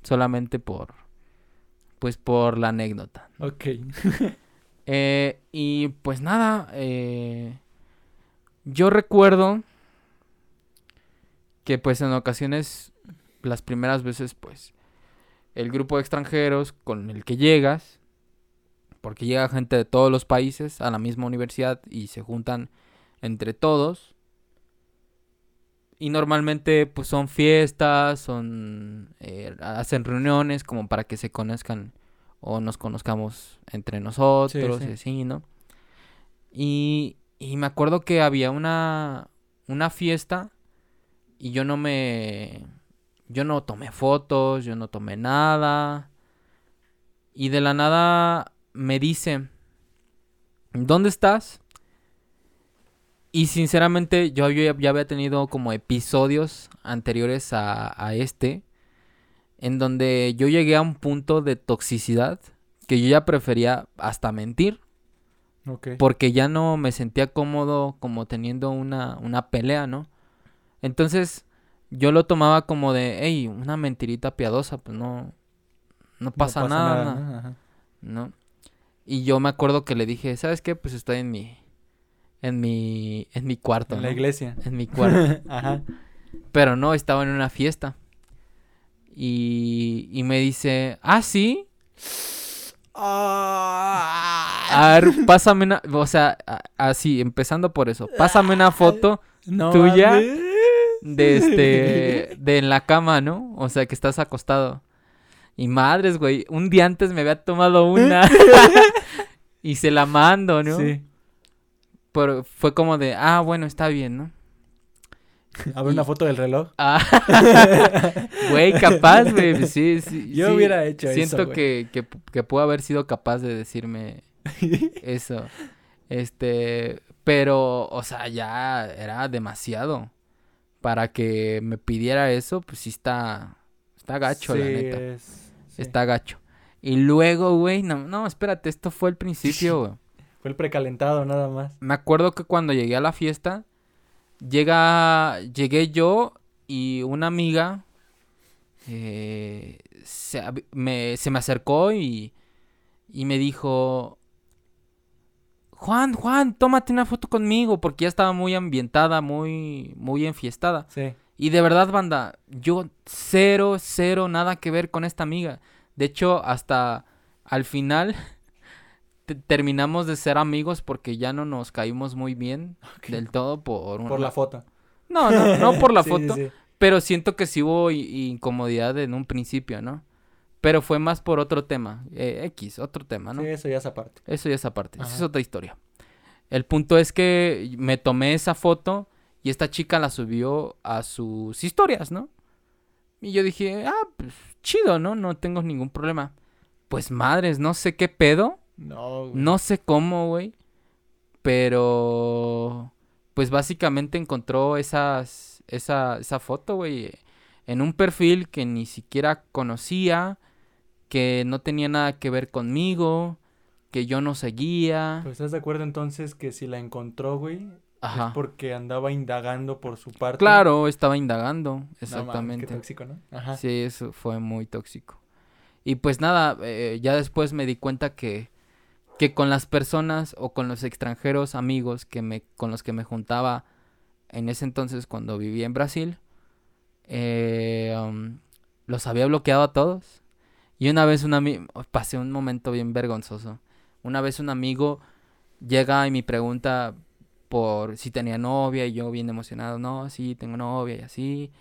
solamente por, pues por la anécdota. Ok. Eh, y pues nada, eh, yo recuerdo que pues en ocasiones, las primeras veces pues, el grupo de extranjeros con el que llegas, porque llega gente de todos los países a la misma universidad y se juntan entre todos. Y normalmente pues son fiestas, son eh, hacen reuniones como para que se conozcan o nos conozcamos entre nosotros sí. y así, ¿no? Y, y me acuerdo que había una, una fiesta y yo no me... Yo no tomé fotos, yo no tomé nada. Y de la nada me dice, ¿dónde estás? Y sinceramente yo había- ya había tenido como episodios anteriores a, a este, en donde yo llegué a un punto de toxicidad que yo ya prefería hasta mentir, porque ya no me sentía cómodo como teniendo una, una pelea, ¿no? Entonces yo lo tomaba como de, hey, una mentirita piadosa, pues no, no pasa, nada. ¿no? Y yo me acuerdo que le dije, ¿sabes qué? Pues estoy en mi, en mi, en mi cuarto, En la ¿no? iglesia. En mi cuarto. Ajá. Pero no, estaba en una fiesta. Y, y me dice, ah, sí. A ver, pásame una, o sea, así, empezando por eso, pásame una foto No ¿Tuya? mames. de este, de en la cama, ¿no? O sea, que estás acostado. Y madres, güey, un día antes me había tomado una y se la mando, ¿no? Sí. Pero fue como de, ah, bueno, está bien, ¿no? A ver una Y- foto del reloj. Ah, güey, capaz, güey, pues sí, sí. Yo sí, hubiera hecho eso, Siento que, que, que pudo haber sido capaz de decirme eso. Este, pero, o sea, ya era demasiado. Para que me pidiera eso, pues sí está, está gacho, la neta. es- sí. Está gacho. Y luego, güey, no, no, espérate, esto fue el principio, güey. Fue el precalentado nada más. Me acuerdo que cuando llegué a la fiesta, llega, llegué yo y una amiga eh, se, me, se me acercó y, y me dijo, Juan, Juan, tómate una foto conmigo, porque ya estaba muy ambientada, muy, muy enfiestada. Sí. Y de verdad, banda, yo cero, cero, nada que ver con esta amiga. De hecho, hasta al final terminamos de ser amigos porque ya no nos caímos muy bien del todo por Por una- la foto. No, no, no por la Sí, foto, sí. pero siento que sí hubo incomodidad en un principio, ¿no? Pero fue más por otro tema, eh, X, otro tema, ¿no? Sí, eso ya es aparte. Eso ya es aparte, esa es otra historia. El punto es que me tomé esa foto y esta chica la subió a sus historias, ¿no? Y yo dije, ah, pues chido, ¿no? No tengo ningún problema. Pues madres, no sé qué pedo, No, güey. no sé cómo, güey. Pero, pues básicamente encontró esas, esa, esa foto, güey, en un perfil que ni siquiera conocía, que no tenía nada que ver conmigo, que yo no seguía. Pues estás de acuerdo entonces que si la encontró, güey, Ajá. es porque andaba indagando por su parte. Claro, estaba indagando, No mames, qué exactamente. tóxico, ¿no? Ajá. Sí, eso fue muy tóxico. Y pues nada, eh, ya después me di cuenta que, que con las personas o con los extranjeros amigos que me, con los que me juntaba en ese entonces cuando vivía en Brasil, eh, um, los había bloqueado a todos. Y una vez un amigo, pasé un momento bien vergonzoso. Una vez un amigo llega y me pregunta por si tenía novia y yo bien emocionado, no, sí, tengo novia y así.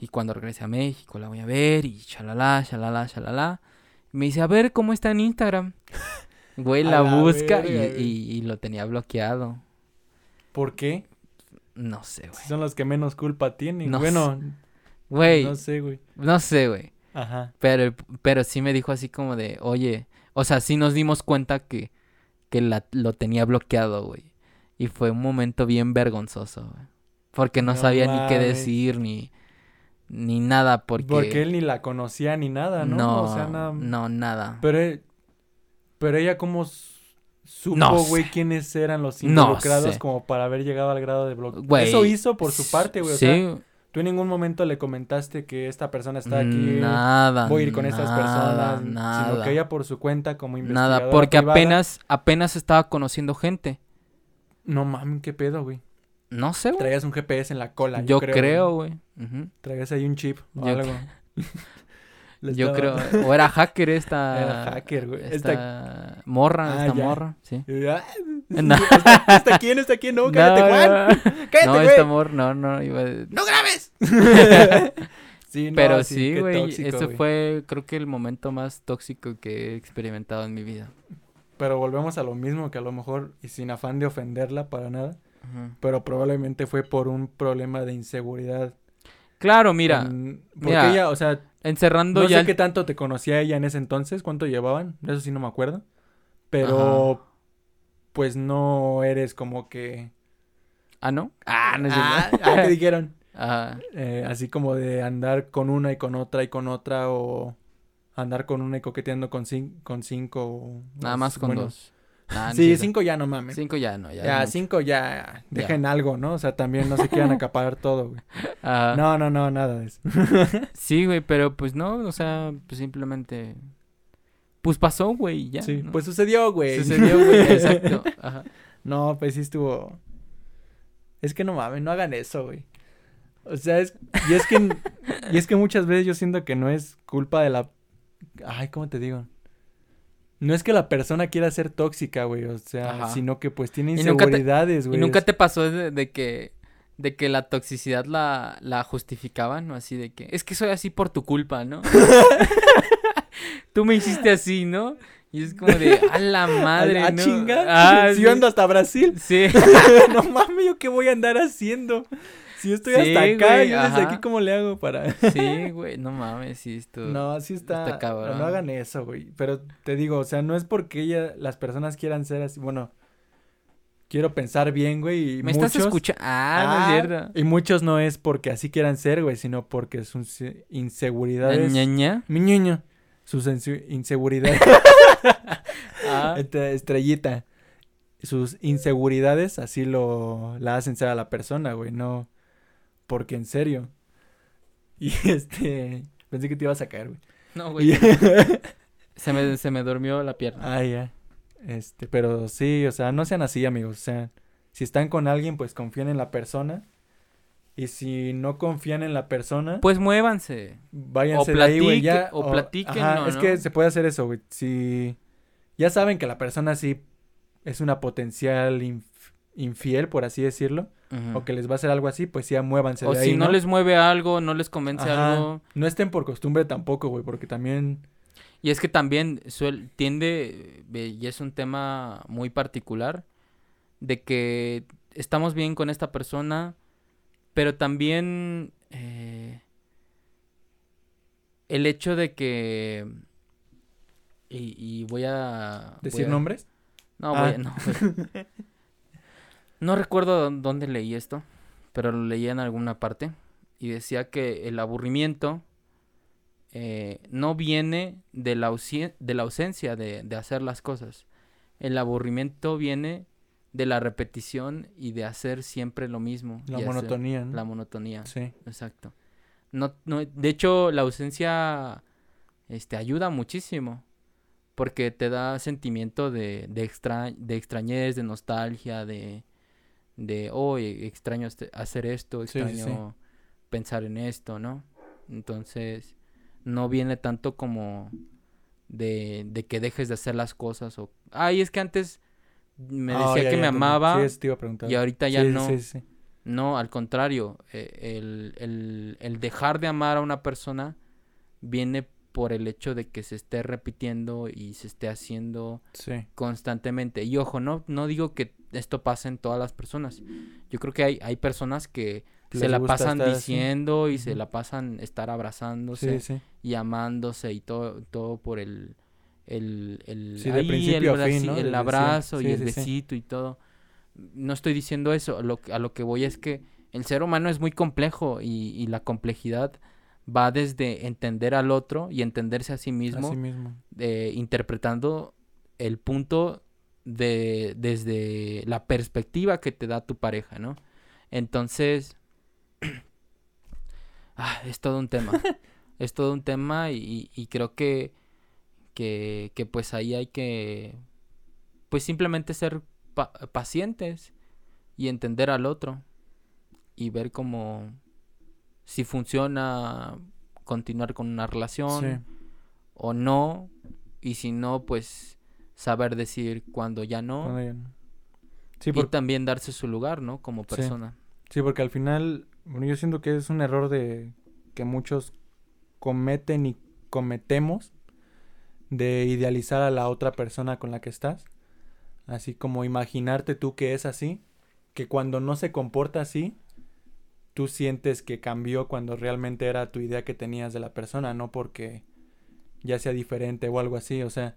Y cuando regrese a México la voy a ver y shalala, shalala, shalala. Me dice, a ver cómo está en Instagram. Güey, la la busca y, verga, y- y lo tenía bloqueado. ¿Por qué? No sé, güey. Si son los que menos culpa tienen. No bueno, Güey, no sé, güey. no sé, güey. Ajá. Pero, pero sí me dijo así como de, oye, o sea, sí nos dimos cuenta que, que la, lo tenía bloqueado, güey. Y fue un momento bien vergonzoso, güey. Porque no, No sabía ni qué decir, ni, ni nada, porque... Porque... él ni la conocía ni nada, ¿no? no, o sea, nada. no, nada. Pero, pero ella cómo s- supo, No güey, sé. quiénes eran los No involucrados sé. como para haber llegado al grado de bloqueo. Eso hizo por su parte, güey. O sea, tú en ningún momento le comentaste que esta persona está aquí. nada, voy a ir con estas nada, personas. nada, Sino que ella por su cuenta como investigadora nada, porque privada- apenas, apenas estaba conociendo gente. No mames, qué pedo, güey. No sé, güey. Traías un GPS en la cola. Yo creo. creo, güey. Ujú. Traías ahí un chip o Yo algo. Yo creo, o era hacker esta... Era hacker, güey. Esta Esta- morra, Ah, esta ya. morra, sí. Ah, No. ¿Está, está quién? ¿Está quién? No, cállate, No, Juan. Cállate, no, güey. esta morra, no, no, iba a- ¡No grabes! sí, no, Pero sí, sí, güey, ese güey. fue, creo que el momento más tóxico que he experimentado en mi vida. Pero volvemos a lo mismo, que a lo mejor, y sin afán de ofenderla para nada, pero probablemente fue por un problema de inseguridad. Claro, mira, en- porque mira, ella, o sea, encerrando no ya... sé el- qué tanto te conocía ella en ese entonces, cuánto llevaban, eso sí no me acuerdo. Pero, pues no eres como que... Ah, ¿no? Ah, no es Ah, ah, ¿qué dijeron? Ajá. Eh, así como de andar con una y con otra y con otra o andar con una y coqueteando con, cin- con cinco. o- Nada más con bueno, dos. Nah, es Sí, cinco ya no mames. Cinco ya no, ya. ya, cinco ya dejen algo, ¿no? O sea, también no se quieran acaparar todo, güey. No, no, no, nada de eso. Sí, güey, pero pues no, o sea, pues simplemente... Pues pasó, güey, ya. sí, ¿no? pues sucedió, güey. Sucedió, güey, exacto. Ajá. No, pues sí estuvo. Es que no mames, no hagan eso, güey. O sea, es. Y es que. y es que muchas veces yo siento que no es culpa de la. Ay, ¿cómo te digo? No es que la persona quiera ser tóxica, güey. O sea, Ajá. sino que pues tiene Y nunca te- inseguridades, ¿Y güey. nunca Es- te pasó de, de que de que la toxicidad la, la justificaban o así de que es que soy así por tu culpa, ¿no? Tú me hiciste así, ¿no? Y es como de a la madre, ¿A ¿no? chinga? Ah, sí. ando hasta Brasil. Sí. no mames, ¿yo qué voy a andar haciendo? Si yo estoy Sí, hasta acá, güey, yo desde ajá. aquí, ¿cómo le hago para.? Sí, güey, no mames, sí esto. No, sí está. está cabrón. No hagan eso, güey. Pero te digo, o sea, no es porque ella, las personas quieran ser así. Bueno, quiero pensar bien, güey. Y ¿Me muchos, estás escuchando? Ah, no es cierto. Y muchos no es porque así quieran ser, güey, sino porque sus inseguridades. Ña, ña. Mi niño. sus inse- inseguridades. Ah, estrellita. Sus inseguridades así lo la hacen ser a la persona, güey, no porque en serio. Y este, pensé que te ibas a caer, güey. no, güey. Y- Se me, se me durmió la pierna. ah, ya. Este, pero sí, o sea, no sean así, amigos, o sea, si están con alguien, pues confíen en la persona. Y si no confían en la persona, Pues muévanse. váyanse o de ahí, güey, platique- ya. o platiquen, ajá, ¿no, es no? que se puede hacer eso, güey. Si ya saben que la persona sí es una potencial infiel, por así decirlo, o que les va a hacer algo así, pues ya muévanse O de si ahí, no, les mueve algo, no les convence Ajá. algo. No estén por costumbre tampoco, güey, porque también... Y es que también suel- tiende, y es un tema muy particular, de que estamos bien con esta persona, pero también eh, el hecho de que... Y, y voy a... ¿Decir voy a- nombres? No, Ah. voy a- no, güey. No recuerdo dó- dónde leí esto, pero lo leí en alguna parte y decía que el aburrimiento eh, no viene de la, de la ausencia de, de hacer las cosas. El aburrimiento viene de la repetición y de hacer siempre lo mismo. La hacer- monotonía, ¿no? La monotonía, Sí. exacto. No, no, de hecho, la ausencia este, ayuda muchísimo. Porque te da sentimiento de, de, extra- de extrañez, de nostalgia, de, de, oh, e- extraño este- hacer esto, Sí, sí, sí. extraño pensar en esto, ¿no? Entonces, no viene tanto como de, de que dejes de hacer las cosas o, ay, es que antes me Ah, decía ya, que ya me amaba Sí, te iba a y ahorita ya no. Sí, sí, sí. No, al contrario, eh, el, el- el dejar de amar a una persona viene por el hecho de que se esté repitiendo y se esté haciendo Sí. constantemente. Y ojo, no, no digo que esto pase en todas las personas. Yo creo que hay, hay personas que se la pasan así. diciendo y se la pasan estar abrazándose Sí, sí. y amándose y todo, todo por el, el, el, Sí, ahí, principio el, a fin, el abrazo y el besito y todo. No estoy diciendo eso, a lo, que- a lo que voy es que el ser humano es muy complejo y, y la complejidad va desde entender al otro y entenderse a sí mismo, mismo. eh, interpretando el punto de desde la perspectiva que te da tu pareja, ¿no? Entonces, ah, es todo un tema. es todo un tema y, y creo que, que, que pues ahí hay que pues simplemente ser pa- pacientes y entender al otro y ver cómo si funciona continuar con una relación Sí. o no y si no pues saber decir cuando ya no Cuando ya no. Sí, y también darse su lugar no como Sí. persona sí, porque al final, bueno, yo siento que es un error de que muchos cometen y cometemos de idealizar a la otra persona con la que estás. Así como imaginarte tú que es así, que cuando no se comporta así, tú sientes que cambió cuando realmente era tu idea que tenías de la persona, no porque ya sea diferente o algo así, o sea,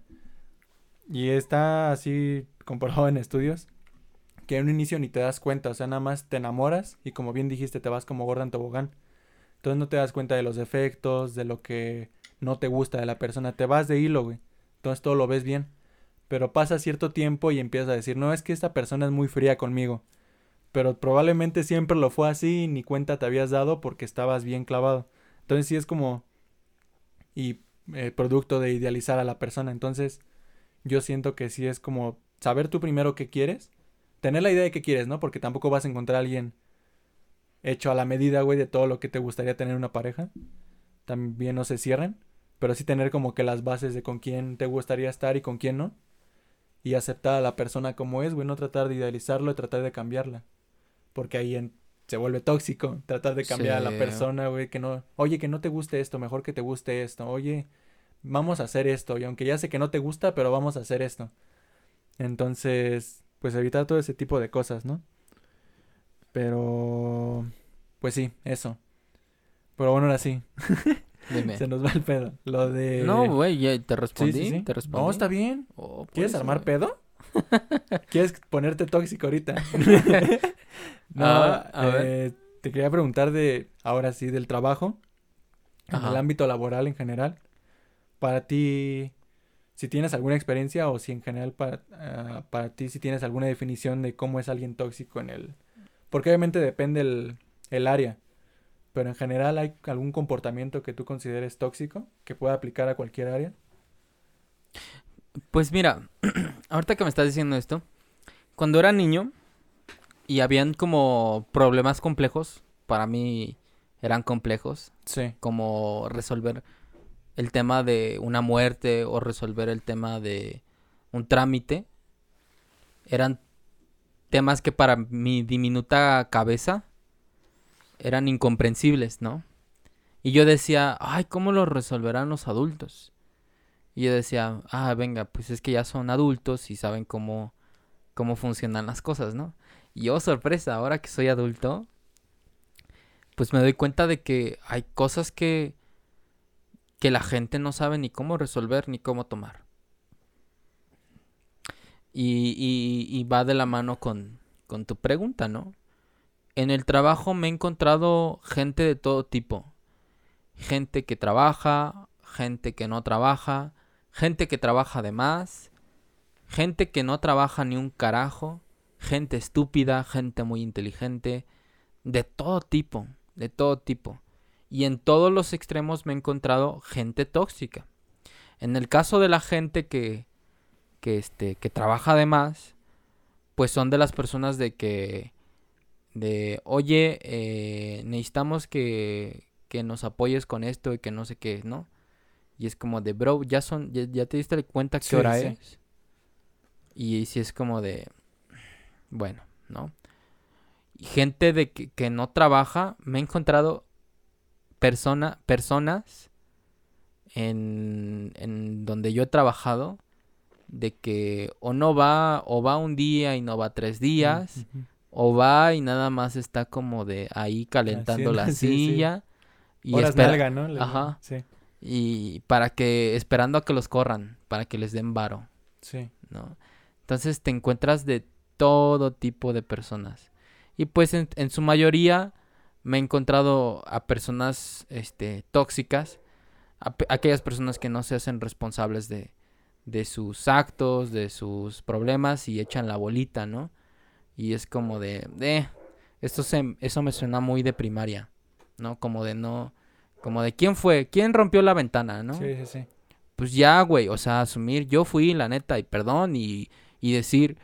y está así comprobado en estudios que en un inicio ni te das cuenta, o sea, nada más te enamoras y como bien dijiste, te vas como gorda en tobogán. Entonces no te das cuenta de los defectos, de lo que no te gusta de la persona, te vas de hilo, güey. Entonces todo lo ves bien. Pero pasa cierto tiempo y empiezas a decir, no, es que esta persona es muy fría conmigo. Pero probablemente siempre lo fue así ni cuenta te habías dado porque estabas bien clavado. Entonces sí es como... Y eh, producto de idealizar a la persona. Entonces yo siento que sí es como saber tú primero qué quieres. Tener la idea de qué quieres, ¿no? Porque tampoco vas a encontrar a alguien hecho a la medida, güey, de todo lo que te gustaría tener una pareja. También no se cierren. Pero sí tener como que las bases de con quién te gustaría estar y con quién no. Y aceptar a la persona como es, güey, no tratar de idealizarlo y tratar de cambiarla. Porque ahí en- se vuelve tóxico. Tratar de cambiar a la persona, güey, que no... Oye, que no te guste esto, mejor que te guste esto. Oye, vamos a hacer esto. Y aunque ya sé que no te gusta, pero vamos a hacer esto. Entonces, pues evitar todo ese tipo de cosas, ¿no? Pero... Pues sí, eso. Pero bueno, ahora sí. Dime. Se nos va el pedo. Lo de... no güey ya te respondí sí, sí. te respondí No, está bien. Oh, ¿Quieres eso, armar pedo? ¿Quieres ponerte tóxico ahorita? no, Ah, a ver. eh, te quería preguntar de, ahora sí, del trabajo, en el ámbito laboral en general. Para ti, si tienes alguna experiencia o si en general para, ah, para ti, si tienes alguna definición de cómo es alguien tóxico en el... Porque obviamente depende el, el área, pero en general hay algún comportamiento que tú consideres tóxico que pueda aplicar a cualquier área. Pues mira, ahorita que me estás diciendo esto, cuando era niño y habían como problemas complejos, para mí eran complejos, Sí. como resolver el tema de una muerte o resolver el tema de un trámite, eran temas que para mi diminuta cabeza eran incomprensibles, ¿no? Y yo decía, ay, ¿cómo lo resolverán los adultos? Y yo decía, ah, venga, pues es que ya son adultos y saben cómo, cómo funcionan las cosas, ¿no? Y yo, sorpresa, ahora que soy adulto, pues me doy cuenta de que hay cosas que, que la gente no sabe ni cómo resolver ni cómo tomar. Y, y- va de la mano con, con tu pregunta, ¿no? En el trabajo me he encontrado gente de todo tipo. Gente que trabaja, gente que no trabaja, gente que trabaja de más, gente que no trabaja ni un carajo, gente estúpida, gente muy inteligente, de todo tipo, de todo tipo. Y en todos los extremos me he encontrado gente tóxica. En el caso de la gente que, que, este, que trabaja de más, pues son de las personas de que, de, oye, eh, necesitamos que, que nos apoyes con esto y que no sé qué, ¿no? Y es como de, bro, ya son, ya, ya te diste cuenta qué Sí, hora sí. es. Y si es como de, bueno, ¿no? Y gente de que, que no trabaja, me he encontrado persona, personas en, en donde yo he trabajado de que o no va, o va un día y no va tres días, o va y nada más está como de ahí calentando la Haciendo- sí, sí. silla y Horas nalga, ¿no? Le- Ajá. Sí, y para que esperando a que los corran, para que les den varo. sí. ¿no? Entonces te encuentras de todo tipo de personas. Y pues en, en su mayoría me he encontrado a personas este, tóxicas, a aquellas personas que no se hacen responsables de, de sus actos, de sus problemas y echan la bolita, ¿no? Y es como de, eh, esto se, eso me suena muy de primaria, ¿no? Como de no, como de quién fue, quién rompió la ventana, ¿no? Sí, sí, sí. pues ya, güey, o sea, asumir, yo fui, la neta, y perdón, y, y decir,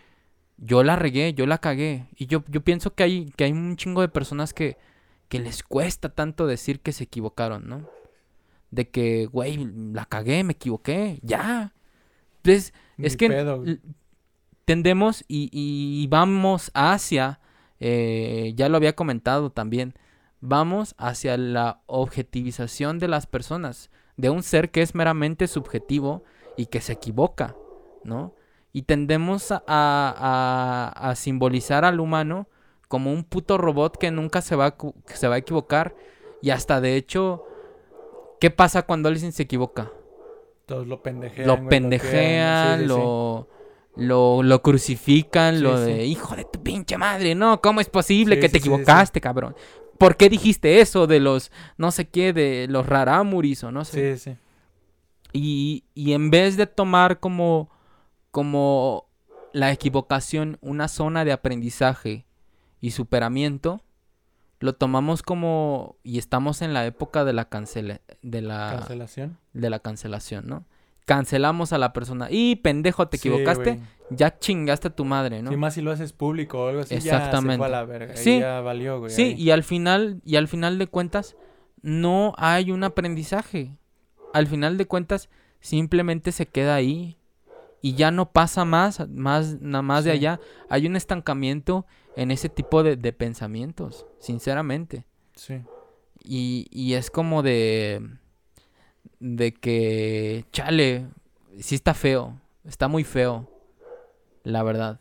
yo la regué, yo la cagué. Y yo, yo pienso que hay, que hay un chingo de personas que, que les cuesta tanto decir que se equivocaron, ¿no? De que, güey, la cagué, me equivoqué, ya. Entonces, es Ni que pedo, güey. l- tendemos y, y vamos hacia, eh, ya lo había comentado también, vamos hacia la objetivización de las personas, de un ser que es meramente subjetivo y que se equivoca, ¿no? Y tendemos a- a- a simbolizar al humano como un puto robot que nunca se va, a que se va a equivocar y hasta de hecho, ¿qué pasa cuando alguien se equivoca? Todos lo pendejean. lo pendejean. Sí, sí. lo, lo, lo crucifican, lo de hijo de tu pinche madre, no, ¿cómo es posible que te equivocaste, cabrón? ¿Por qué dijiste eso de los, no sé qué, de los raramuris o no sé? Sí, sí. Y, y en vez de tomar como, como la equivocación una zona de aprendizaje y superamiento, lo tomamos como, y estamos en la época de la cancela, de la Cancelación. de la cancelación, ¿no? Cancelamos a la persona. Y pendejo, te equivocaste. ya chingaste a tu madre, ¿no? Sí, más si lo haces público o algo así, ya se Exactamente. fue a la verga. Sí. Ya valió, güey. Sí, ahí. y al final, y al final de cuentas, no hay un aprendizaje. Al final de cuentas, simplemente se queda ahí. Y ya no pasa más, más, nada más de allá. Hay un estancamiento en ese tipo de, de pensamientos, sinceramente. Sí. Y, y es como de. De que. Chale. Sí está feo. Está muy feo. La verdad.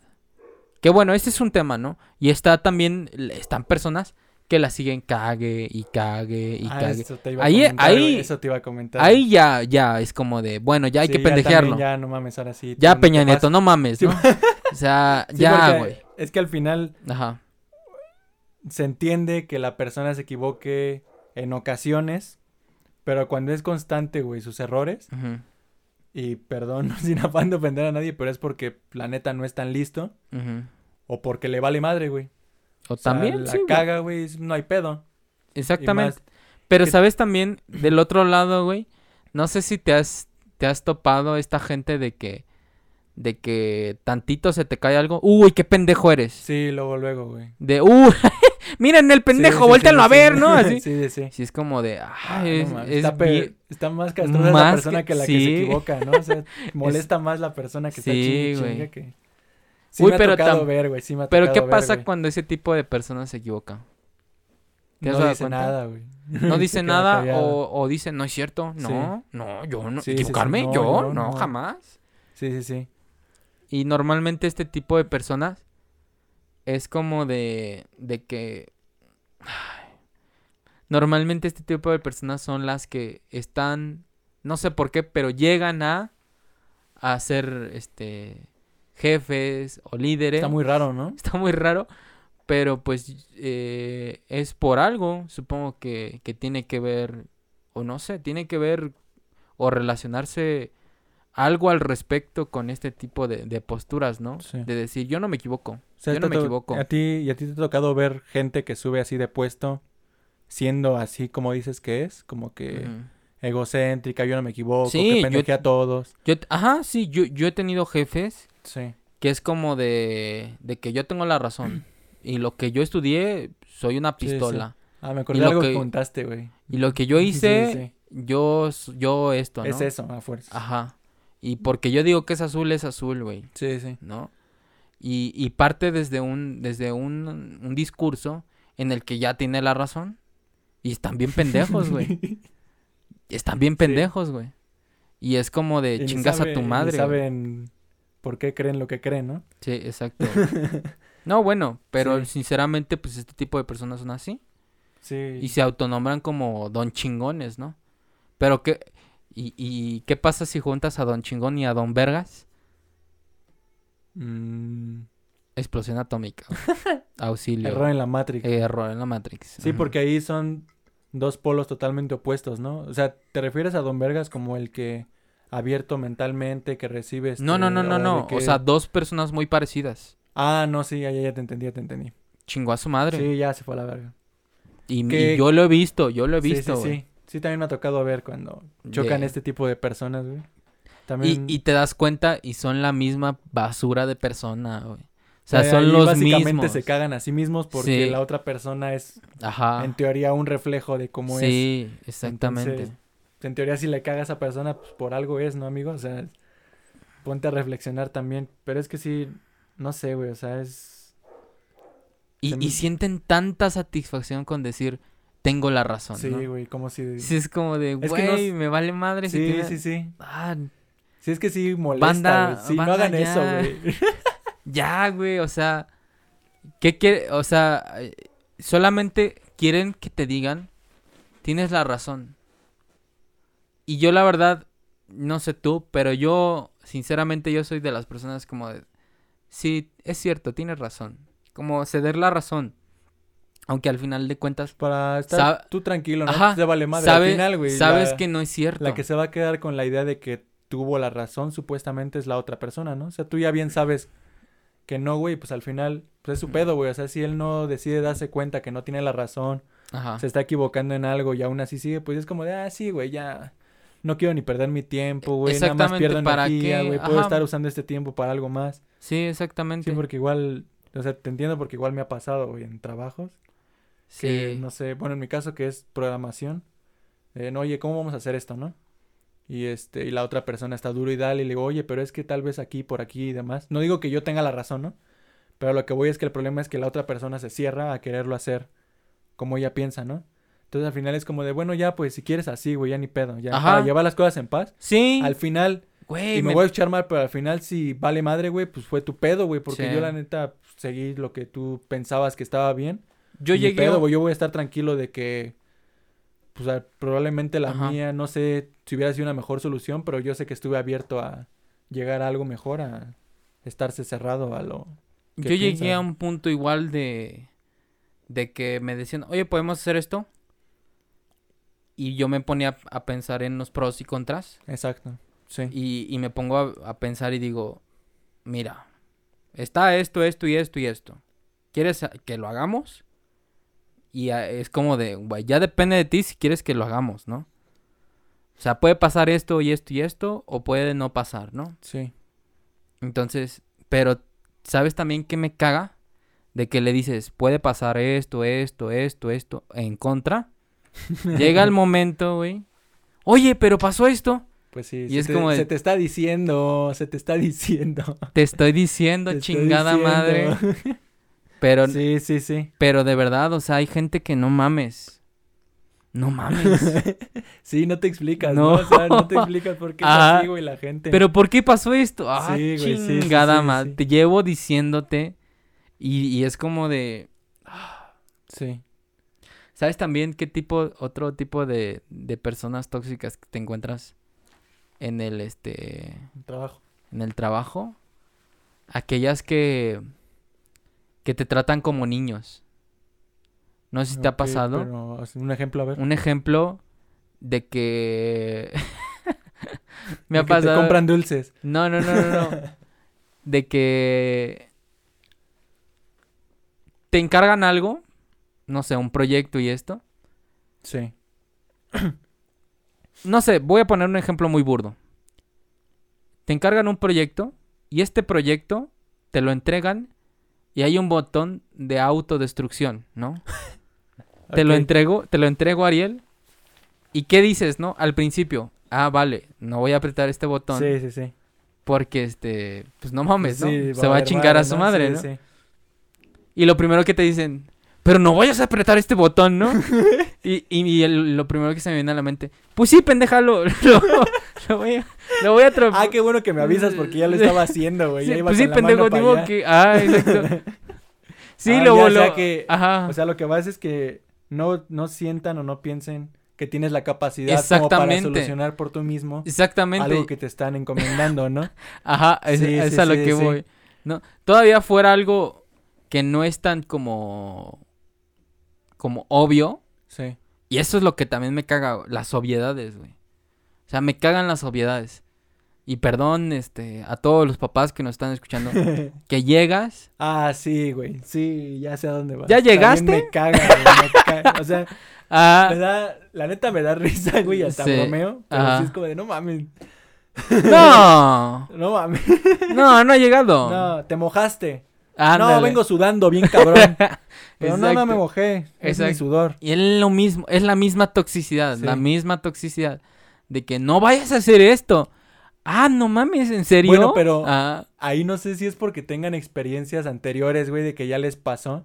Que bueno, este es un tema, ¿no? Y está también. Están personas que la siguen cague y cague y Ah, cague. eso te iba a Ahí- comentar, ahí- Eso te iba a comentar. Ahí ya, ya es como de. Bueno, ya hay Sí, que ya pendejearlo. Ya, Ya, no mames, ahora sí. tú Peña Nieto, no mames, Sí, ¿no? O sea, Sí, ya, güey. Es que al final Ajá. se entiende que la persona se equivoque en ocasiones, Pero cuando es constante, güey, sus errores, y perdón, sin afán de ofender a nadie, pero es porque la neta no es tan listo, o porque le vale madre, güey. O O sea, también, la sí, caga, güey, no hay pedo. Exactamente. más- Pero sabes también, del otro lado, güey, no sé si te has, te has topado esta gente de que, de que tantito se te cae algo. Uy, qué pendejo eres. Sí, luego, luego, güey. De, uy, miren el pendejo, Sí, sí, vuéltenlo sí, a ver. ¿no? Así. sí, sí, sí. Sí, es como de, Ah, ay, es, no mames, es está, bien- está más castrosa la persona que- que, la que se equivoca, ¿no? O sea, molesta más la persona que está chingue, güey. chingue que... Sí Uy, me ha pero tocado tam- ver, güey, sí me ha Pero tocado ¿qué ver, pasa güey. cuando ese tipo de personas se equivoca? ¿Te has No dice cuenta? nada, güey. No dice nada o, o dice, no es cierto. No, no, yo no. ¿Equivocarme? yo, no. jamás. Sí, sí, sí. Y normalmente este tipo de personas es como de, de que... ay, Normalmente este tipo de personas son las que están, no sé por qué, pero llegan a, a ser este, jefes o líderes. Está muy raro, ¿no? Está muy raro, pero pues eh, es por algo, supongo que, que tiene que ver, o no sé, tiene que ver o relacionarse algo al respecto con este tipo de, de posturas, ¿no? Sí. De decir, yo no me equivoco. O sea, Yo no me equivoco. A ti, y a ti te ha tocado ver gente que sube así de puesto, siendo así como dices que es, como que egocéntrica, yo no me equivoco, Sí, que yo- a todos. Yo, ajá, sí, yo, yo he tenido jefes Sí. que es como de, de que yo tengo la razón. Y lo que yo estudié, soy una sí. pistola. Ah, me acordé de algo que que- contaste, güey. Y lo que yo hice, yo, yo esto, ¿no? Es eso, a fuerza. Ajá. Y porque yo digo que es azul, es azul, güey, Sí, sí. ¿no? Y, y parte desde un, desde un, un discurso en el que ya tiene la razón. Y están bien pendejos, güey. Están bien pendejos, güey. Y es como de Y chingas sabe- a tu madre. güey. saben por qué creen lo que creen, ¿no? Sí, exacto. no, bueno, pero Sí. sinceramente, pues este tipo de personas son así. Sí. Y se autonombran como don chingones, ¿no? Pero qué... ¿Y, y qué pasa si juntas a don chingón y a don vergas? Mm, Explosión atómica. Auxilio. error en la Matrix. Eh, error en la Matrix. Sí, porque ahí son dos polos totalmente opuestos, ¿no? O sea, ¿te refieres a Don Vergas como el que abierto mentalmente, que recibe No, no, no, este, no, no. que- O sea, dos personas muy parecidas. Ah, no, sí, ya, ya, te entendí, ya te entendí. Chingó a su madre. Sí, ya se fue a la verga. Y, Que- y yo lo he visto, yo lo he Sí, visto, sí, güey. sí. Sí, también me ha tocado ver cuando chocan este tipo de personas, güey. Y, También... y te das cuenta y son la misma basura de persona, güey. O sea, son los básicamente mismos. se cagan a sí mismos porque Sí. la otra persona es, Ajá. en teoría, un reflejo de cómo es. sí, exactamente. Entonces, En teoría, si le caga a esa persona, pues por algo es, ¿no, amigo? O sea, ponte a reflexionar también. Pero es que sí, no sé, güey, o sea, es... y, y sienten tanta satisfacción con decir, tengo la razón, Sí, ¿no? güey, como si... Sí, es como de, no güey, me vale madre si Sí, tiene- sí, sí. Ah, Sí, es que sí molesta, Banda-. Sí, banda, no hagan eso, güey. ya, güey, o sea, ¿qué quiere? O sea, eh, solamente quieren que te digan, tienes la razón. Y yo la verdad, no sé tú, pero yo, sinceramente, yo soy de las personas como de, sí, es cierto, tienes razón. Como ceder la razón. Aunque al final de cuentas, Para estar tú tranquilo, ¿no? Ajá, Te vale madre. sabe- Al final, güey, sabes la- que no es cierto. La que se va a quedar con la idea de que tuvo la razón, supuestamente, es la otra persona, ¿no? O sea, tú ya bien sabes que no, güey, pues al final, pues es su pedo, güey. O sea, si él no decide darse cuenta que no tiene la razón, Ajá. se está equivocando en algo y aún así sigue, pues es como de, ah, sí, güey, ya no quiero ni perder mi tiempo, güey. Nada más pierdo ¿para energía, güey. Puedo estar usando este tiempo para algo más. Sí, exactamente. Sí, porque igual, o sea, te entiendo porque igual me ha pasado, güey, en trabajos. Que Sí. no sé, bueno, en mi caso que es programación, eh, no, oye, ¿cómo vamos a hacer esto, no? Y este, y la otra persona está duro y dale, y le digo, oye, pero es que tal vez aquí, por aquí y demás. No digo que yo tenga la razón, ¿no? Pero lo que voy es que el problema es que la otra persona se cierra a quererlo hacer como ella piensa, ¿no? Entonces al final es como de, bueno, ya, pues si quieres así, güey, ya ni pedo, ya, Ajá. para llevar las cosas en paz. Sí. Al final, Güey, y me, me- voy a echar mal, pero al final si vale madre, güey, pues fue tu pedo, güey, porque Sí. yo la neta pues, seguí lo que tú pensabas que estaba bien. Yo llegué. pedo, yo voy a estar tranquilo de que, pues a- probablemente la Ajá. mía, no sé si hubiera sido una mejor solución, pero yo sé que estuve abierto a llegar a algo mejor, a estarse cerrado a lo... Yo ¿Qué llegué a un punto igual de. De que me decían, oye, ¿podemos hacer esto? y yo me ponía a pensar en los pros y contras. Exacto. Sí. Y, y me pongo a, a pensar y digo, mira, está esto, esto y esto y esto. ¿Quieres que lo hagamos? Y a- es como de, güey, ya depende de ti si quieres que lo hagamos, ¿no? O sea, puede pasar esto y esto y esto, o puede no pasar, ¿no? Sí. Entonces, pero, ¿sabes también que me caga? De que le dices, puede pasar esto, esto, esto, esto, en contra. Llega el momento, güey. Oye, pero pasó esto. Pues sí. Y se es te, como de- se te está diciendo, se te está diciendo. Te estoy diciendo, Te estoy chingada madre. Pero, Sí, sí, sí. pero de verdad, o sea, hay gente que no mames. No mames. sí, no te explicas, No. ¿no? O sea, no te explicas por qué Ajá. así, güey, la gente. Pero ¿por qué pasó esto? Ah, Sí, güey, sí, chingada sí, madre. sí. Te llevo diciéndote. Y, y es como de. Sí. ¿Sabes también qué tipo, otro tipo de, de personas tóxicas que te encuentras en el este. Trabajo. en el trabajo? Aquellas que. Que te tratan como niños. No sé si te ha pasado. Pero, un ejemplo, a ver. Un ejemplo de que. Me De ha que te pasado. compran dulces. No, no, no, no, no. De que te encargan algo, no sé, un proyecto y esto. Sí. No sé, voy a poner un ejemplo muy burdo. Te encargan un proyecto y este proyecto te lo entregan y hay un botón de autodestrucción, ¿no? Te lo entrego, te lo entrego Ariel. ¿Y qué dices, no? Al principio, ah, vale, no voy a apretar este botón Sí, sí, sí. porque este, pues no mames, ¿no? Sí, Se va a chingar a su madre, Sí, ¿no? sí. Y lo primero que te dicen, pero no vayas a apretar este botón, ¿no? y y, y el- lo primero que se me viene a la mente, pues sí, pendeja, lo, lo, lo voy a, lo voy a Ah, qué bueno que me avisas porque ya lo estaba haciendo, güey. Sí, pues sí, pendejo, digo allá. que, ah, exacto. Sí, Ah, lo, ya, o sea que- ajá. O sea, lo que vas es que no, no sientan o no piensen que tienes la capacidad como para Exactamente. solucionar por tú mismo Exactamente. algo que te están encomendando, ¿no? Ajá, es, Sí, es sí, a lo sí, que voy. No, todavía fuera algo que no es tan como como obvio, Sí. y eso es lo que también me caga, las obviedades, güey. O sea, me cagan las obviedades. Y perdón, este, a todos los papás que nos están escuchando, que llegas, ah, sí, güey. Sí, ya sé a dónde vas. ¿Ya También llegaste? me caga, güey. me caga. O sea, me ah, da, la neta me da risa, güey, hasta Sí. bromeo. Pero Ajá. sí es como de, no mames, no, no mames. no, no ha llegado. No, te mojaste. Ándale. No, vengo sudando bien cabrón. Pero no, no me mojé. Es mi sudor. Y es lo mismo, es la misma toxicidad, Sí. la misma toxicidad de que no vayas a hacer esto. Ah, no mames, ¿en serio? Bueno, pero- Ah, Ahí no sé si es porque tengan experiencias anteriores, güey, de que ya les pasó.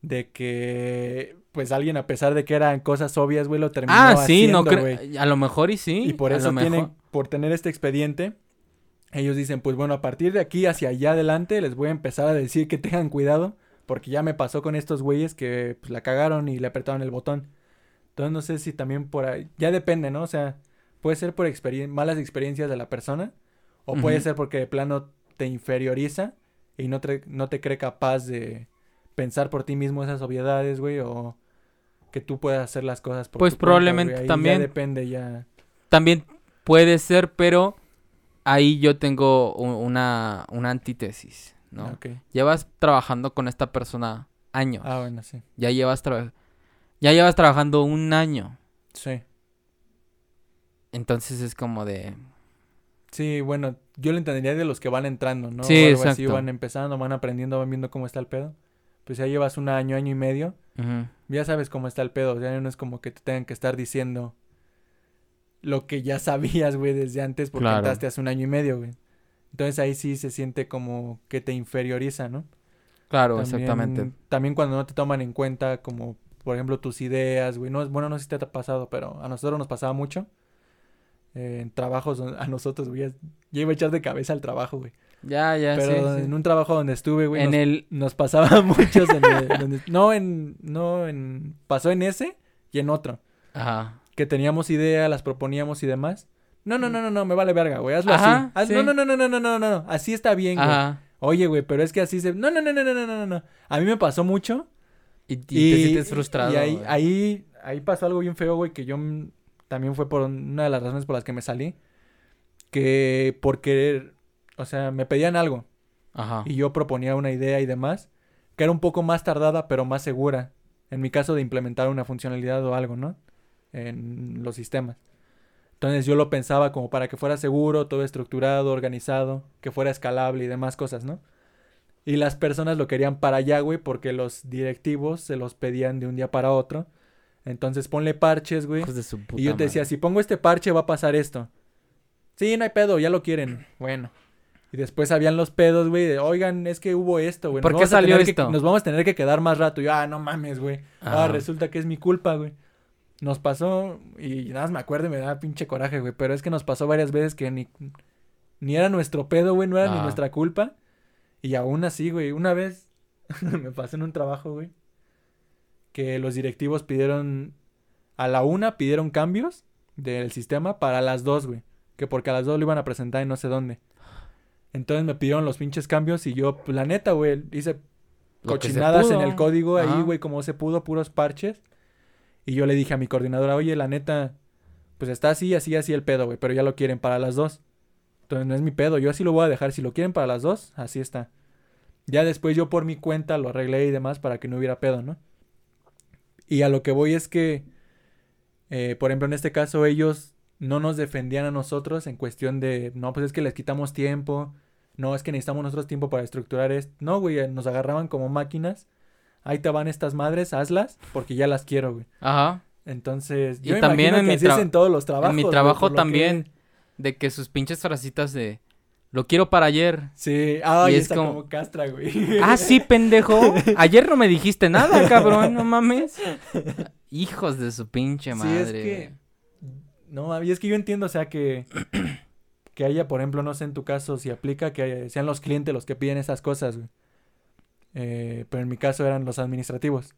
De que, pues, alguien, a pesar de que eran cosas obvias, güey, lo terminó ah, sí, no haciendo, güey. A lo mejor y sí. Y por eso tienen, mejor. por tener este expediente, ellos dicen, pues bueno, a partir de aquí hacia allá adelante les voy a empezar a decir que tengan cuidado, porque ya me pasó con estos güeyes que pues, la cagaron y le apretaron el botón. Entonces no sé si también por ahí, ya depende, ¿no? O sea, puede ser por experien- malas experiencias de la persona, o puede ser porque de plano te inferioriza y no te, no te cree capaz de pensar por ti mismo esas obviedades, güey, o que tú puedas hacer las cosas por Pues tu probablemente también. Ya depende, ya. También puede ser, pero ahí yo tengo una, una antítesis, ¿no? Ok. Llevas trabajando con esta persona años. Ah, bueno, sí. Ya llevas tra- ya llevas trabajando un año. Sí. Entonces es como de Sí, bueno, yo lo entendería de los que van entrando, ¿no? Sí, O algo así, van empezando, van aprendiendo, van viendo cómo está el pedo. Pues ya llevas un año, año y medio, ya sabes cómo está el pedo. Ya no es como que te tengan que estar diciendo lo que ya sabías, güey, desde antes porque Claro. entraste hace un año y medio, güey. Entonces ahí sí se siente como que te inferioriza, ¿no? Claro, También- exactamente. También cuando no te toman en cuenta como, por ejemplo, tus ideas, güey. No, bueno, no sé si te ha pasado, pero a nosotros nos pasaba mucho. eh, en trabajos, a nosotros, güey. ya- iba a echar de cabeza al trabajo, güey. Ya, ya, Pero sí, sí. en un trabajo donde estuve, güey, En nos, el nos pasaba muchos en el- donde- no en, no en, pasó en ese y en otro. Ajá. Que teníamos idea, las proponíamos y demás. No, no, no, no, no, me vale verga, güey, hazlo Ajá, así. Haz- sí. No, no, no, no, no, no, no, no, así está bien, güey. Ajá. Oye, güey, pero es que así se... No, no, no, no, no, no, no, no. A mí me pasó mucho Y, y te sientes frustrado. Y ahí, güey. ahí, ahí pasó algo bien feo, güey, que yo mm, también fue por una de las razones por las que me salí. Que por querer, o sea, me pedían algo Ajá. y yo proponía una idea y demás, que era un poco más tardada, pero más segura. En mi caso de implementar una funcionalidad o algo, ¿no? En los sistemas. Entonces yo lo pensaba como para que fuera seguro, todo estructurado, organizado, que fuera escalable y demás cosas, ¿no? Y las personas lo querían para allá, güey, porque los directivos se los pedían de un día para otro. Entonces ponle parches, güey. Hijos de su puta Y yo te decía, madre. si pongo este parche va a pasar esto. Sí, no hay pedo, ya lo quieren. Bueno. Y después habían los pedos, güey, de, oigan, es que hubo esto, güey. ¿Por nos qué salió que- esto? nos vamos a tener que quedar más rato. Y yo, ah, no mames, güey. Ah, Ah. resulta que es mi culpa, güey. Nos pasó, y nada más me acuerdo y me da pinche coraje, güey. Pero es que nos pasó varias veces que ni, ni era nuestro pedo, güey, no era ni Ah. nuestra culpa. Y aún así, güey, una vez me pasó en un trabajo, güey, que los directivos pidieron, a la una pidieron cambios del sistema para las dos, güey. Que porque a las dos lo iban a presentar en no sé dónde. Entonces me pidieron los pinches cambios y yo, la neta, güey, hice Lo cochinadas en el código ahí, güey, como se pudo, puros parches. Y yo le dije a mi coordinadora, oye, la neta, pues está así, así, así el pedo, güey, pero ya lo quieren para las dos. Entonces no es mi pedo, yo así lo voy a dejar. Si lo quieren para las dos, así está. Ya después yo por mi cuenta lo arreglé y demás para que no hubiera pedo, ¿no? Y a lo que voy es que, eh, por ejemplo, en este caso ellos no nos defendían a nosotros en cuestión de, no, pues es que les quitamos tiempo, no, es que necesitamos nosotros tiempo para estructurar esto. No, güey, nos agarraban como máquinas. Ahí te van estas madres, hazlas, porque ya las quiero, güey. Ajá. Entonces, Y yo me también en que mi así es tra- en todos los trabajos. en mi trabajo que- también. De que sus pinches frasitas de lo quiero para ayer. Sí, ay, Y es está como- como... castra, güey. Ah, sí, pendejo. Ayer no me dijiste nada, cabrón, no mames. Hijos de su pinche Sí, madre. es que. No, y es que yo entiendo, o sea, que. Que haya, por ejemplo, no sé en tu caso si aplica que sean los clientes los que piden esas cosas, güey. Eh, pero en mi caso eran los administrativos.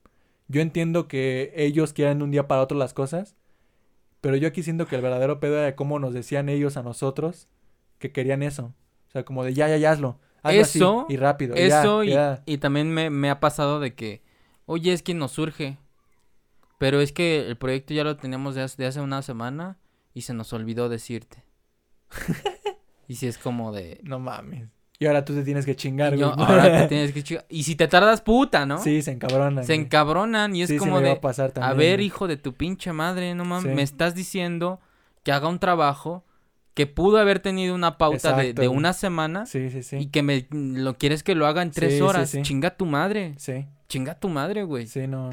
Yo entiendo que ellos quieran un día para otro las cosas. Pero yo aquí siento que el verdadero pedo era de cómo nos decían ellos a nosotros que querían eso. O sea, como de ya, ya, ya hazlo. Hazlo así, Eso- y rápido. y ya, Eso y, ya. y también me, me ha pasado de que, oye, es que nos surge. Pero es que el proyecto ya lo teníamos de hace, de hace una semana y se nos olvidó decirte. y si es como de... No mames. Y ahora tú te tienes que chingar, güey. ahora te tienes que chingar. Y si te tardas, puta, ¿no? Sí, se encabronan. se güey. encabronan y es Sí, como me iba de... a pasar A también, ver, güey. hijo de tu pinche madre, no mames, Sí. me estás diciendo que haga un trabajo que pudo haber tenido una pauta de, Exacto, de una semana Sí, sí, sí. y que me lo quieres que lo haga en tres horas. Chinga tu madre, Sí, chinga tu madre, güey. sí, no.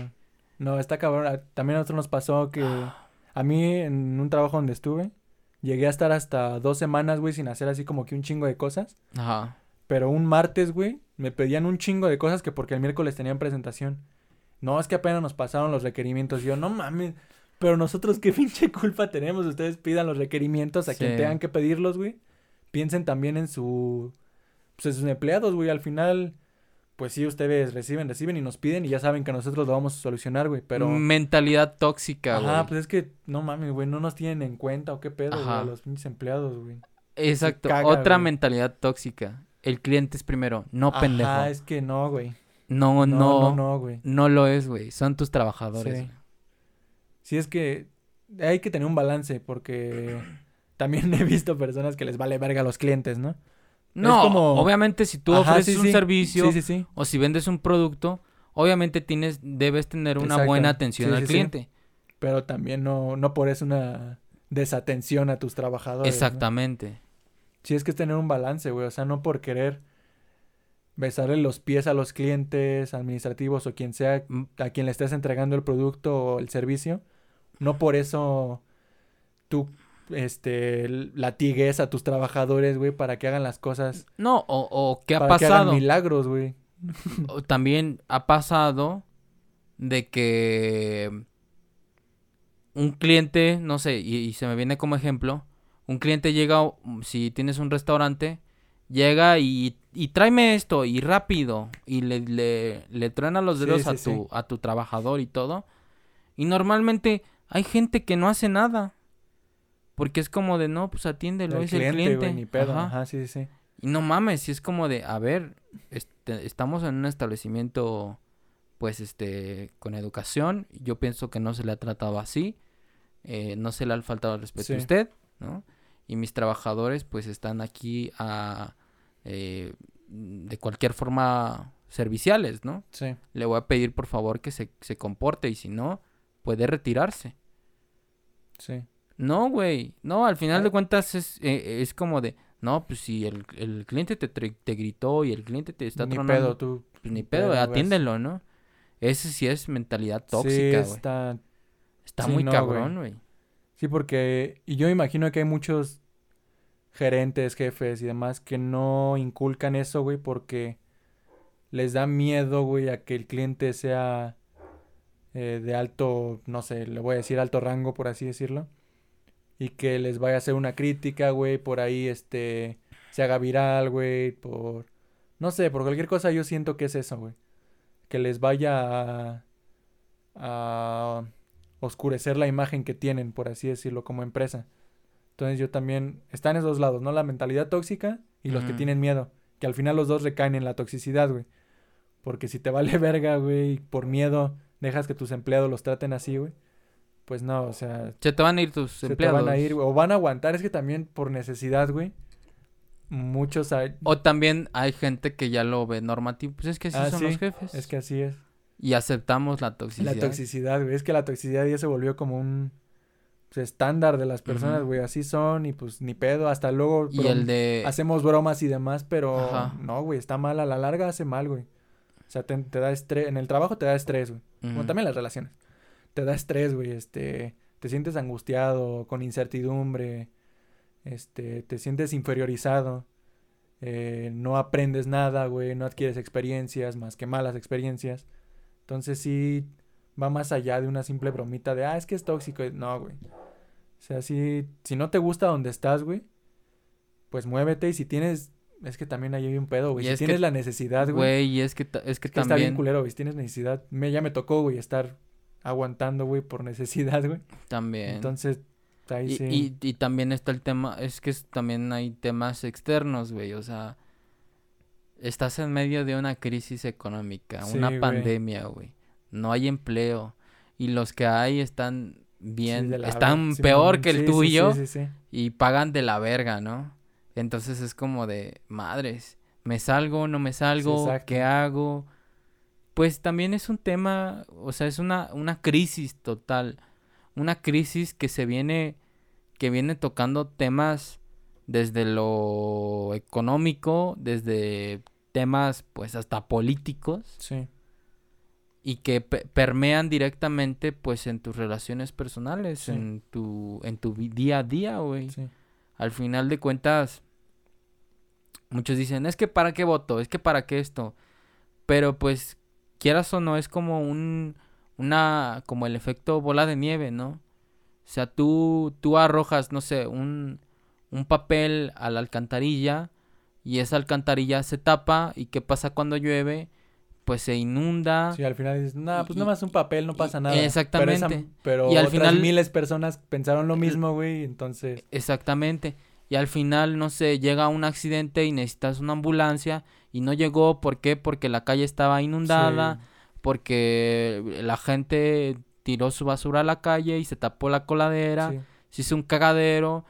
No, está cabrón. A- También a nosotros nos pasó que a mí en un trabajo donde estuve, llegué a estar hasta dos semanas, güey, sin hacer así como que un chingo de cosas. Ajá. Pero un martes, güey, me pedían un chingo de cosas que porque el miércoles tenían presentación. No, es que apenas nos pasaron los requerimientos. Y yo, no mames. Pero nosotros, ¿qué pinche culpa tenemos? Ustedes pidan los requerimientos a quien tengan que pedirlos, güey. Piensen también en su... Pues en sus empleados, güey. Al final, pues sí, ustedes reciben, reciben y nos piden y ya saben que nosotros lo vamos a solucionar, güey. Pero... Mentalidad tóxica, güey. Ajá, pues es que, no mames, güey, no nos tienen en cuenta o qué pedo, güey, los pinches empleados, güey. Exacto. caga, Otra güey. mentalidad tóxica. El cliente es primero, no pendejo. Ajá, es que no, güey. No, no, No, no, no, no, güey. lo es, güey. Son tus trabajadores. Sí. güey. Sí, es que hay que tener un balance porque también he visto personas que les vale verga a los clientes, ¿no? No, como- obviamente si tú Ajá, ofreces sí, un sí. servicio Sí, o si vendes un producto, obviamente tienes, debes tener una Exacto. buena atención al cliente. Pero también no, no por eso una desatención a tus trabajadores. ¿no? Exactamente. Sí, es que es tener un balance, güey. O sea, no por querer besarle los pies a los clientes administrativos o quien sea Mm, a quien le estés entregando el producto o el servicio, no por eso tú este latigues a tus trabajadores, güey, para que hagan las cosas, No, o, o qué ha para que hagan pasado. milagros, güey. También ha pasado de que un cliente, no sé, y, y se me viene como ejemplo, un cliente llega, si tienes un restaurante, llega y, y tráeme esto y rápido y le, le, le truena los dedos sí, a, sí. tu, a tu trabajador y todo. Y normalmente hay gente que no hace nada. Porque es como de, no, pues atiéndelo, El es el cliente. güey, ni pedo. Ajá. Ajá, sí, sí, sí. Y no mames, si es como de, a ver, este, estamos en un establecimiento pues este, con educación. Yo pienso que no se le ha tratado así, eh, no se le ha faltado al respeto Sí. a usted, ¿no? Y mis trabajadores pues están aquí a, eh, de cualquier forma serviciales, ¿no? Sí. Le voy a pedir por favor que se, se comporte y si no, puede retirarse. Sí. No, güey. No, al final de Ay. cuentas es, eh, es como de, no, pues si el, el cliente te, te gritó y el cliente te está Ni tronando, pedo, tú. pues ni pedo, güey. atiéndelo, ¿no? Ese sí es mentalidad sí, tóxica, güey. está... Está sí, muy no, cabrón, güey. Sí, porque... Y yo imagino que hay muchos gerentes, jefes y demás que no inculcan eso, güey, porque les da miedo, güey, a que el cliente sea eh, de alto, no sé, le voy a decir alto rango, por así decirlo. Y que les vaya a hacer una crítica, güey, por ahí, este, se haga viral, güey, por... No sé, por cualquier cosa yo siento que es eso, güey. Que les vaya a, a oscurecer la imagen que tienen, por así decirlo, como empresa. Entonces yo también, están esos lados, ¿no? La mentalidad tóxica y los que tienen miedo. Que al final los dos recaen en la toxicidad, güey. Porque si te vale verga, güey, por miedo dejas que tus empleados los traten así, güey. Pues no, o sea, Se te van a ir tus se te empleados. van a ir, güey, o van a aguantar. Es que también por necesidad, güey, muchos hay... O también hay gente que ya lo ve normativo. Pues es que así Ah, son sí, los jefes. Es que así es. Y aceptamos la toxicidad. La toxicidad, güey. Es que la toxicidad ya se volvió como un pues, estándar de las personas, güey. Así son y pues ni pedo. Hasta luego Y el de... hacemos bromas y demás, pero Ajá. no, güey. Está mal. A la larga hace mal, güey. O sea, te, te da estrés. En el trabajo te da estrés, güey. Como también las relaciones. Te da estrés, güey. Este, te sientes angustiado, con incertidumbre. Este, te sientes inferiorizado. eh, no aprendes nada, güey. No adquieres experiencias más que malas experiencias. Entonces sí va más allá de una simple bromita de, ah, es que es tóxico. No, güey. O sea, si, si no te gusta donde estás, güey, pues muévete. Y si tienes, es que también ahí hay un pedo, güey. Y Si es que- tienes la necesidad, güey. Güey, y es que, es que Es que está bien también... culero, güey. Si tienes necesidad, me, ya me tocó, güey, estar aguantando, güey, por necesidad, güey. También. Entonces, ahí Y, sí. y, y también está el tema, es que también hay temas externos, güey, o sea, estás en medio de una crisis económica, Sí, una pandemia, güey, no hay empleo y los que hay están bien, están peor que el tuyo Sí, sí, sí. y pagan de la verga, ¿no? Entonces es como de, madres, ¿me salgo, no me salgo? ¿Qué hago? Pues también es un tema, o sea, es una, una crisis total, una crisis que se viene, que viene tocando temas desde lo económico, desde temas pues hasta políticos Sí, y que pe- permean directamente pues en tus relaciones personales, Sí. en tu en tu día a día, güey. sí. Al final de cuentas muchos dicen, "Es que para qué voto, es que para qué esto." Pero pues quieras o no es como un una como el efecto bola de nieve, ¿no? O sea, tú tú arrojas, no sé, un un papel a la alcantarilla y esa alcantarilla se tapa y qué pasa cuando llueve? Pues se inunda. Sí, al final dices, nah, pues Y- nada más un papel, no y- pasa nada. Pero, esa- exactamente. pero Y al otras final- miles personas pensaron lo mismo, güey, entonces... Exactamente. Y al final, no sé, llega un accidente y necesitas una ambulancia y no llegó. ¿Por qué? Porque la calle estaba inundada, porque la gente tiró su basura a la calle y se tapó la coladera, sí, se hizo un cagadero,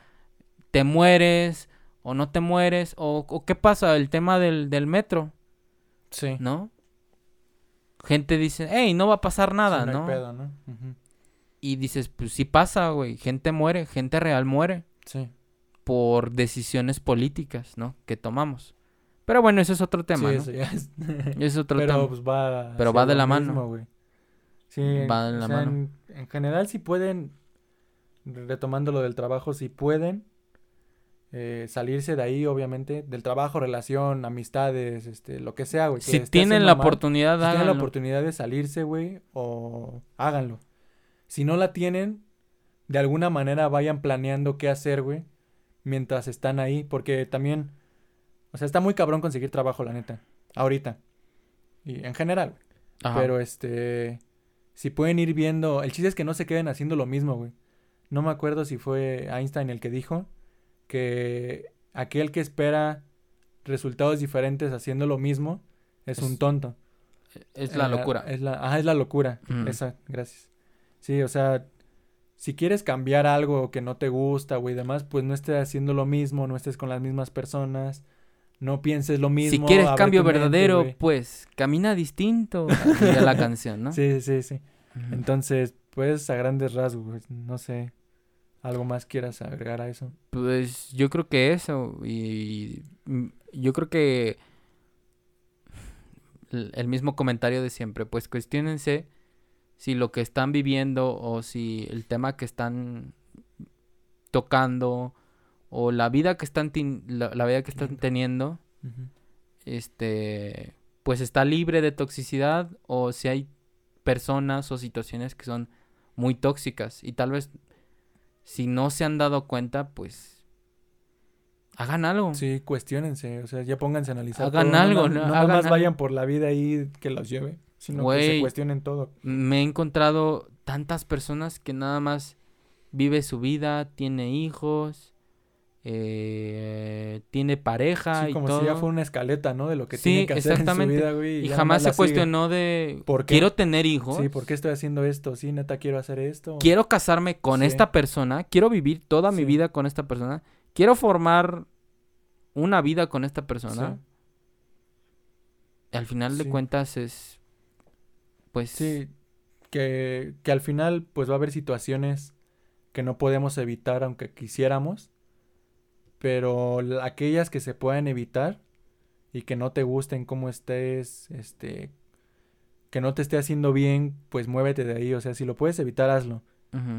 te mueres o no te mueres, o, o qué pasa, el tema del, del metro, sí. ¿no? Gente dice, hey, no va a pasar nada, Sí, no hay ¿no? pedo, ¿no? Ujú. Y dices, pues sí pasa, güey, gente muere, gente real muere. Sí. por decisiones políticas, ¿no? Que tomamos. Pero bueno, eso es otro tema, sí, ¿no? eso ya es... Otro Pero tema. pues va... Pero va de la mano. Sí, Va de o la sea, mano. En, en general, si pueden, retomando lo del trabajo, si pueden eh, salirse de ahí, obviamente, del trabajo, relación, amistades, este, lo que sea, güey. si tienen la mal, oportunidad, si tienen la oportunidad de salirse, güey, o háganlo. Si no la tienen, de alguna manera vayan planeando qué hacer, güey, mientras están ahí, porque también, o sea, está muy cabrón conseguir trabajo, la neta, ahorita. Y en general. Ajá. Pero este, si pueden ir viendo, el chiste es que no se queden haciendo lo mismo, güey. No me acuerdo si fue Einstein el que dijo que aquel que espera resultados diferentes haciendo lo mismo es, Es- un tonto. Es la Eh, locura. Es la, ajá, es la locura. Ujú. Esa, gracias. Sí, o sea, si quieres cambiar algo que no te gusta, güey, y demás, pues no estés haciendo lo mismo, no estés con las mismas personas, no pienses lo mismo. si quieres cambio mente, verdadero, pues camina distinto. Diría la canción, ¿no? Sí, sí, sí. Entonces, pues a grandes rasgos, no sé, algo más quieras agregar a eso. Pues yo creo que eso. Y mm, yo creo que el el mismo comentario de siempre. Pues cuestionense si lo que están viviendo o si el tema que están tocando o la vida que están la, la vida que están Teniendo. este pues está libre de toxicidad o si hay personas o situaciones que son muy tóxicas y tal vez si no se han dado cuenta pues hagan algo Sí, cuestionense, o sea, ya pónganse a analizar. Hagan todo, algo, no, ¿no? no, Hagan nomás algo. vayan por la vida ahí que los lleve, sino que se cuestionen todo. me he encontrado tantas personas que nada más vive su vida tiene hijos eh, tiene pareja Sí, y como todo si ya fue una escaleta, ¿no? De lo que Sí, tiene que hacer exactamente. en su vida, güey. y jamás se sigue. cuestionó de ¿Por qué? quiero tener hijos Sí, ¿por qué estoy haciendo esto? Sí, neta, quiero hacer esto. quiero casarme con Sí. esta persona, quiero vivir toda mi vida con esta persona, quiero formar una vida con esta persona. Al final de cuentas es, pues, Sí, que, que al final pues va a haber situaciones que no podemos evitar aunque quisiéramos, pero la- aquellas que se puedan evitar y que no te gusten cómo estés, este, que no te esté haciendo bien, pues muévete de ahí, o sea, si lo puedes evitar, hazlo.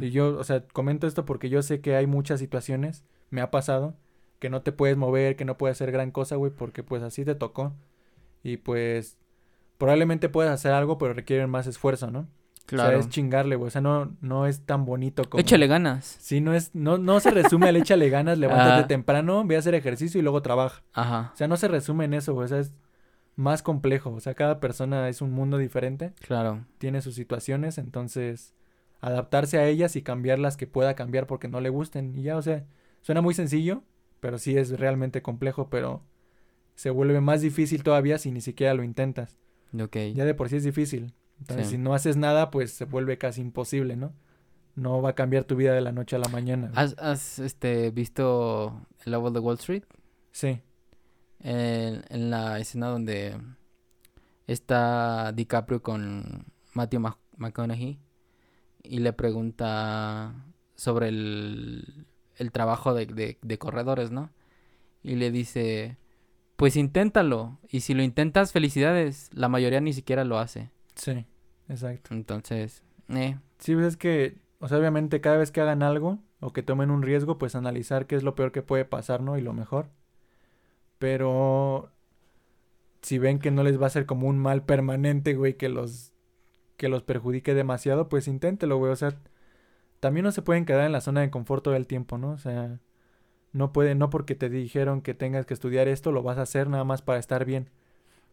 Y yo, o sea, comento esto porque yo sé que hay muchas situaciones, me ha pasado, que no te puedes mover, que no puedes hacer gran cosa, güey, porque pues así te tocó. Y pues probablemente puedas hacer algo, pero requieren más esfuerzo, ¿no? O sea, claro. es chingarle, güey. O sea, no, no es tan bonito como... Échale ganas. Sí, no es, no, no se resume al échale ganas, levántate Ah. temprano, ve a hacer ejercicio y luego trabaja. Ajá, O sea, no se resume en eso, güey. O sea, es más complejo. O sea, cada persona es un mundo diferente, claro. tiene sus situaciones, entonces adaptarse a ellas y cambiar las que pueda cambiar porque no le gusten. Y ya, o sea, suena muy sencillo, pero sí es realmente complejo, pero se vuelve más difícil todavía si ni siquiera lo intentas. Ok. Ya de por sí es difícil. Entonces, Sí. si no haces nada, pues se vuelve casi imposible, ¿no? No va a cambiar tu vida de la noche a la mañana. ¿Has, has, este, visto El Lobo de Wall Street? Sí, En, en la escena donde está DiCaprio con Matthew Mc- McConaughey y le pregunta sobre el, el trabajo de, de- de corredores, ¿no? Y le dice, pues inténtalo. Y si lo intentas, felicidades. La mayoría ni siquiera lo hace. Sí, exacto. Entonces, eh, Sí, pues es que, o sea, obviamente cada vez que hagan algo o que tomen un riesgo, pues analizar qué es lo peor que puede pasar, ¿no? Y lo mejor. Pero si ven que no les va a ser como un mal permanente, güey, que los que los perjudique demasiado, pues inténtelo, güey. O sea, también no se pueden quedar en la zona de confort todo el tiempo, ¿no? O sea, no puede, no porque te dijeron que tengas que estudiar esto, lo vas a hacer nada más para estar bien.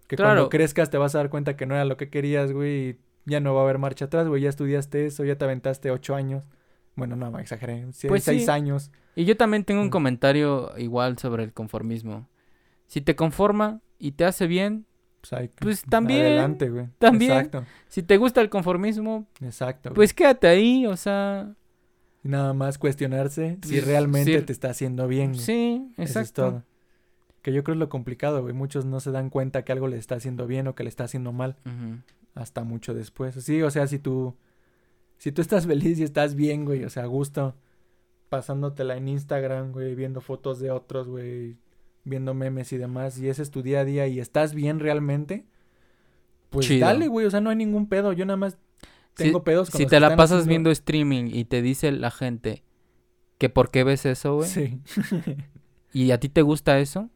Que Claro. cuando crezcas te vas a dar cuenta que no era lo que querías, güey, y ya no va a haber marcha atrás, güey. Ya estudiaste eso, ya te aventaste ocho años. Bueno, no, exageré. sie- Pues seis sí. años. Y yo también tengo un Mm. comentario igual sobre el conformismo. Si te conforma y te hace bien, Pues, hay Pues también, Adelante, güey. también. Exacto, si te gusta el conformismo, exacto. güey. pues quédate ahí, o sea, Nada más cuestionarse si Pues, realmente sí. te está haciendo bien. güey. sí, Eso es exacto. todo. Que yo creo es lo complicado, güey. Muchos no se dan cuenta que algo le está haciendo bien o que le está haciendo mal hasta mucho después. Sí, o sea, si tú si tú estás feliz y estás bien, güey, o sea, a gusto pasándotela en Instagram, güey, viendo fotos de otros, güey, viendo memes y demás, y ese es tu día a día y estás bien realmente, pues Chido. dale, güey, o sea, no hay ningún pedo. Yo nada más Si- tengo pedos con Si los te que la pasas haciendo- viendo streaming y te dice la gente que por qué ves eso, güey, Sí. y a ti te gusta eso,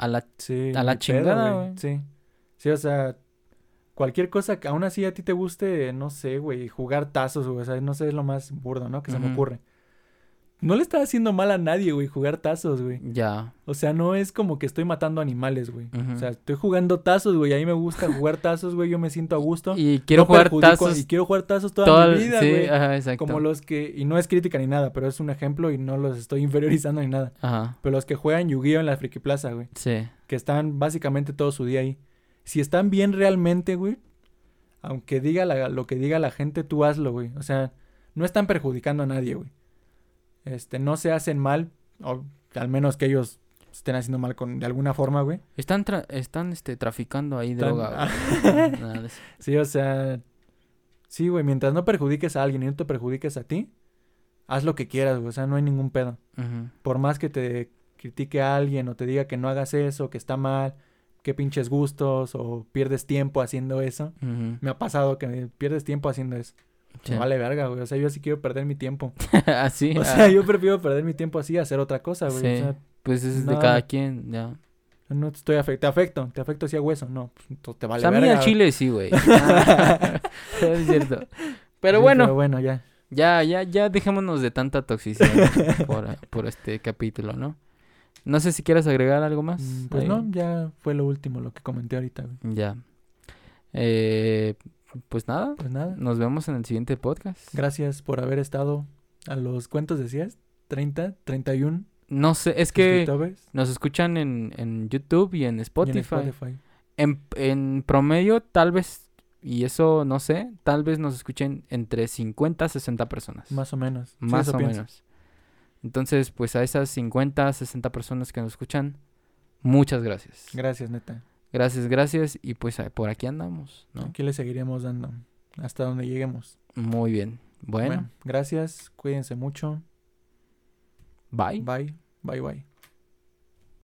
a la Sí. A la chingada, güey. Sí. Sí, o sea, cualquier cosa que aún así a ti te guste, no sé, güey, jugar tazos, güey, o sea, no sé, es lo más burdo, ¿no? Que se me ocurre. No le está haciendo mal a nadie, güey, jugar tazos, güey. ya. O sea, no es como que estoy matando animales, güey. O sea, estoy jugando tazos, güey, a mí me gusta jugar tazos, güey, yo me siento a gusto. Y quiero No jugar tazos Y quiero jugar tazos toda toda mi vida, sí, güey. ajá, exacto. Como los que, y no es crítica ni nada, pero es un ejemplo y no los estoy inferiorizando ni nada. Ajá. Pero los que juegan Yu-Gi-Oh en la Friki Plaza, güey Sí. que están básicamente todo su día ahí. Si están bien realmente, güey, aunque diga la- lo que diga la gente, tú hazlo, güey. O sea, no están perjudicando a nadie, güey. Este, no se hacen mal, o al menos que ellos estén haciendo mal con, de alguna forma, güey. Están, tra- están este, traficando ahí droga. güey. Sí, o sea, sí, güey, mientras no perjudiques a alguien y no te perjudiques a ti, haz lo que quieras, güey. O sea, no hay ningún pedo. Por más que te critique a alguien o te diga que no hagas eso, que está mal, que pinches gustos o pierdes tiempo haciendo eso. Me ha pasado que pierdes tiempo haciendo eso. Sí. Me vale verga, güey. O sea, yo sí quiero perder mi tiempo. Así. O ah, sea, yo prefiero perder mi tiempo así a hacer otra cosa, güey. Sí. O sea, Pues es de no. cada quien, ya. no te estoy afecto. Te afecto. Te afecto así a hueso. No, pues, te vale o sea, a mí verga. al chile sí, güey. Ah, es cierto. Pero Sí, bueno, Pero bueno, ya. ya, ya, ya dejémonos de tanta toxicidad por, por este capítulo, ¿no? No sé si quieres agregar algo más. Mm, Pues ahí. no, ya fue lo último lo que comenté ahorita, güey. Ya. Eh, pues nada, Pues nada. nos vemos en el siguiente podcast. Gracias por haber estado a los cuentos decías. 30, 31 No sé, es que nos escuchan en, en YouTube y en y en Spotify. En, en promedio, tal vez, y eso no sé, tal vez nos escuchen entre 50 a 60 personas. Más o menos. Más o pienso. menos. Entonces, pues a esas 50, 60 personas que nos escuchan, muchas gracias. Gracias, neta. Gracias, gracias. Y pues a- por aquí andamos, ¿no? Aquí le seguiremos dando hasta donde lleguemos. Muy bien. Bueno, bueno gracias. Cuídense mucho. bye. Bye. Bye, bye.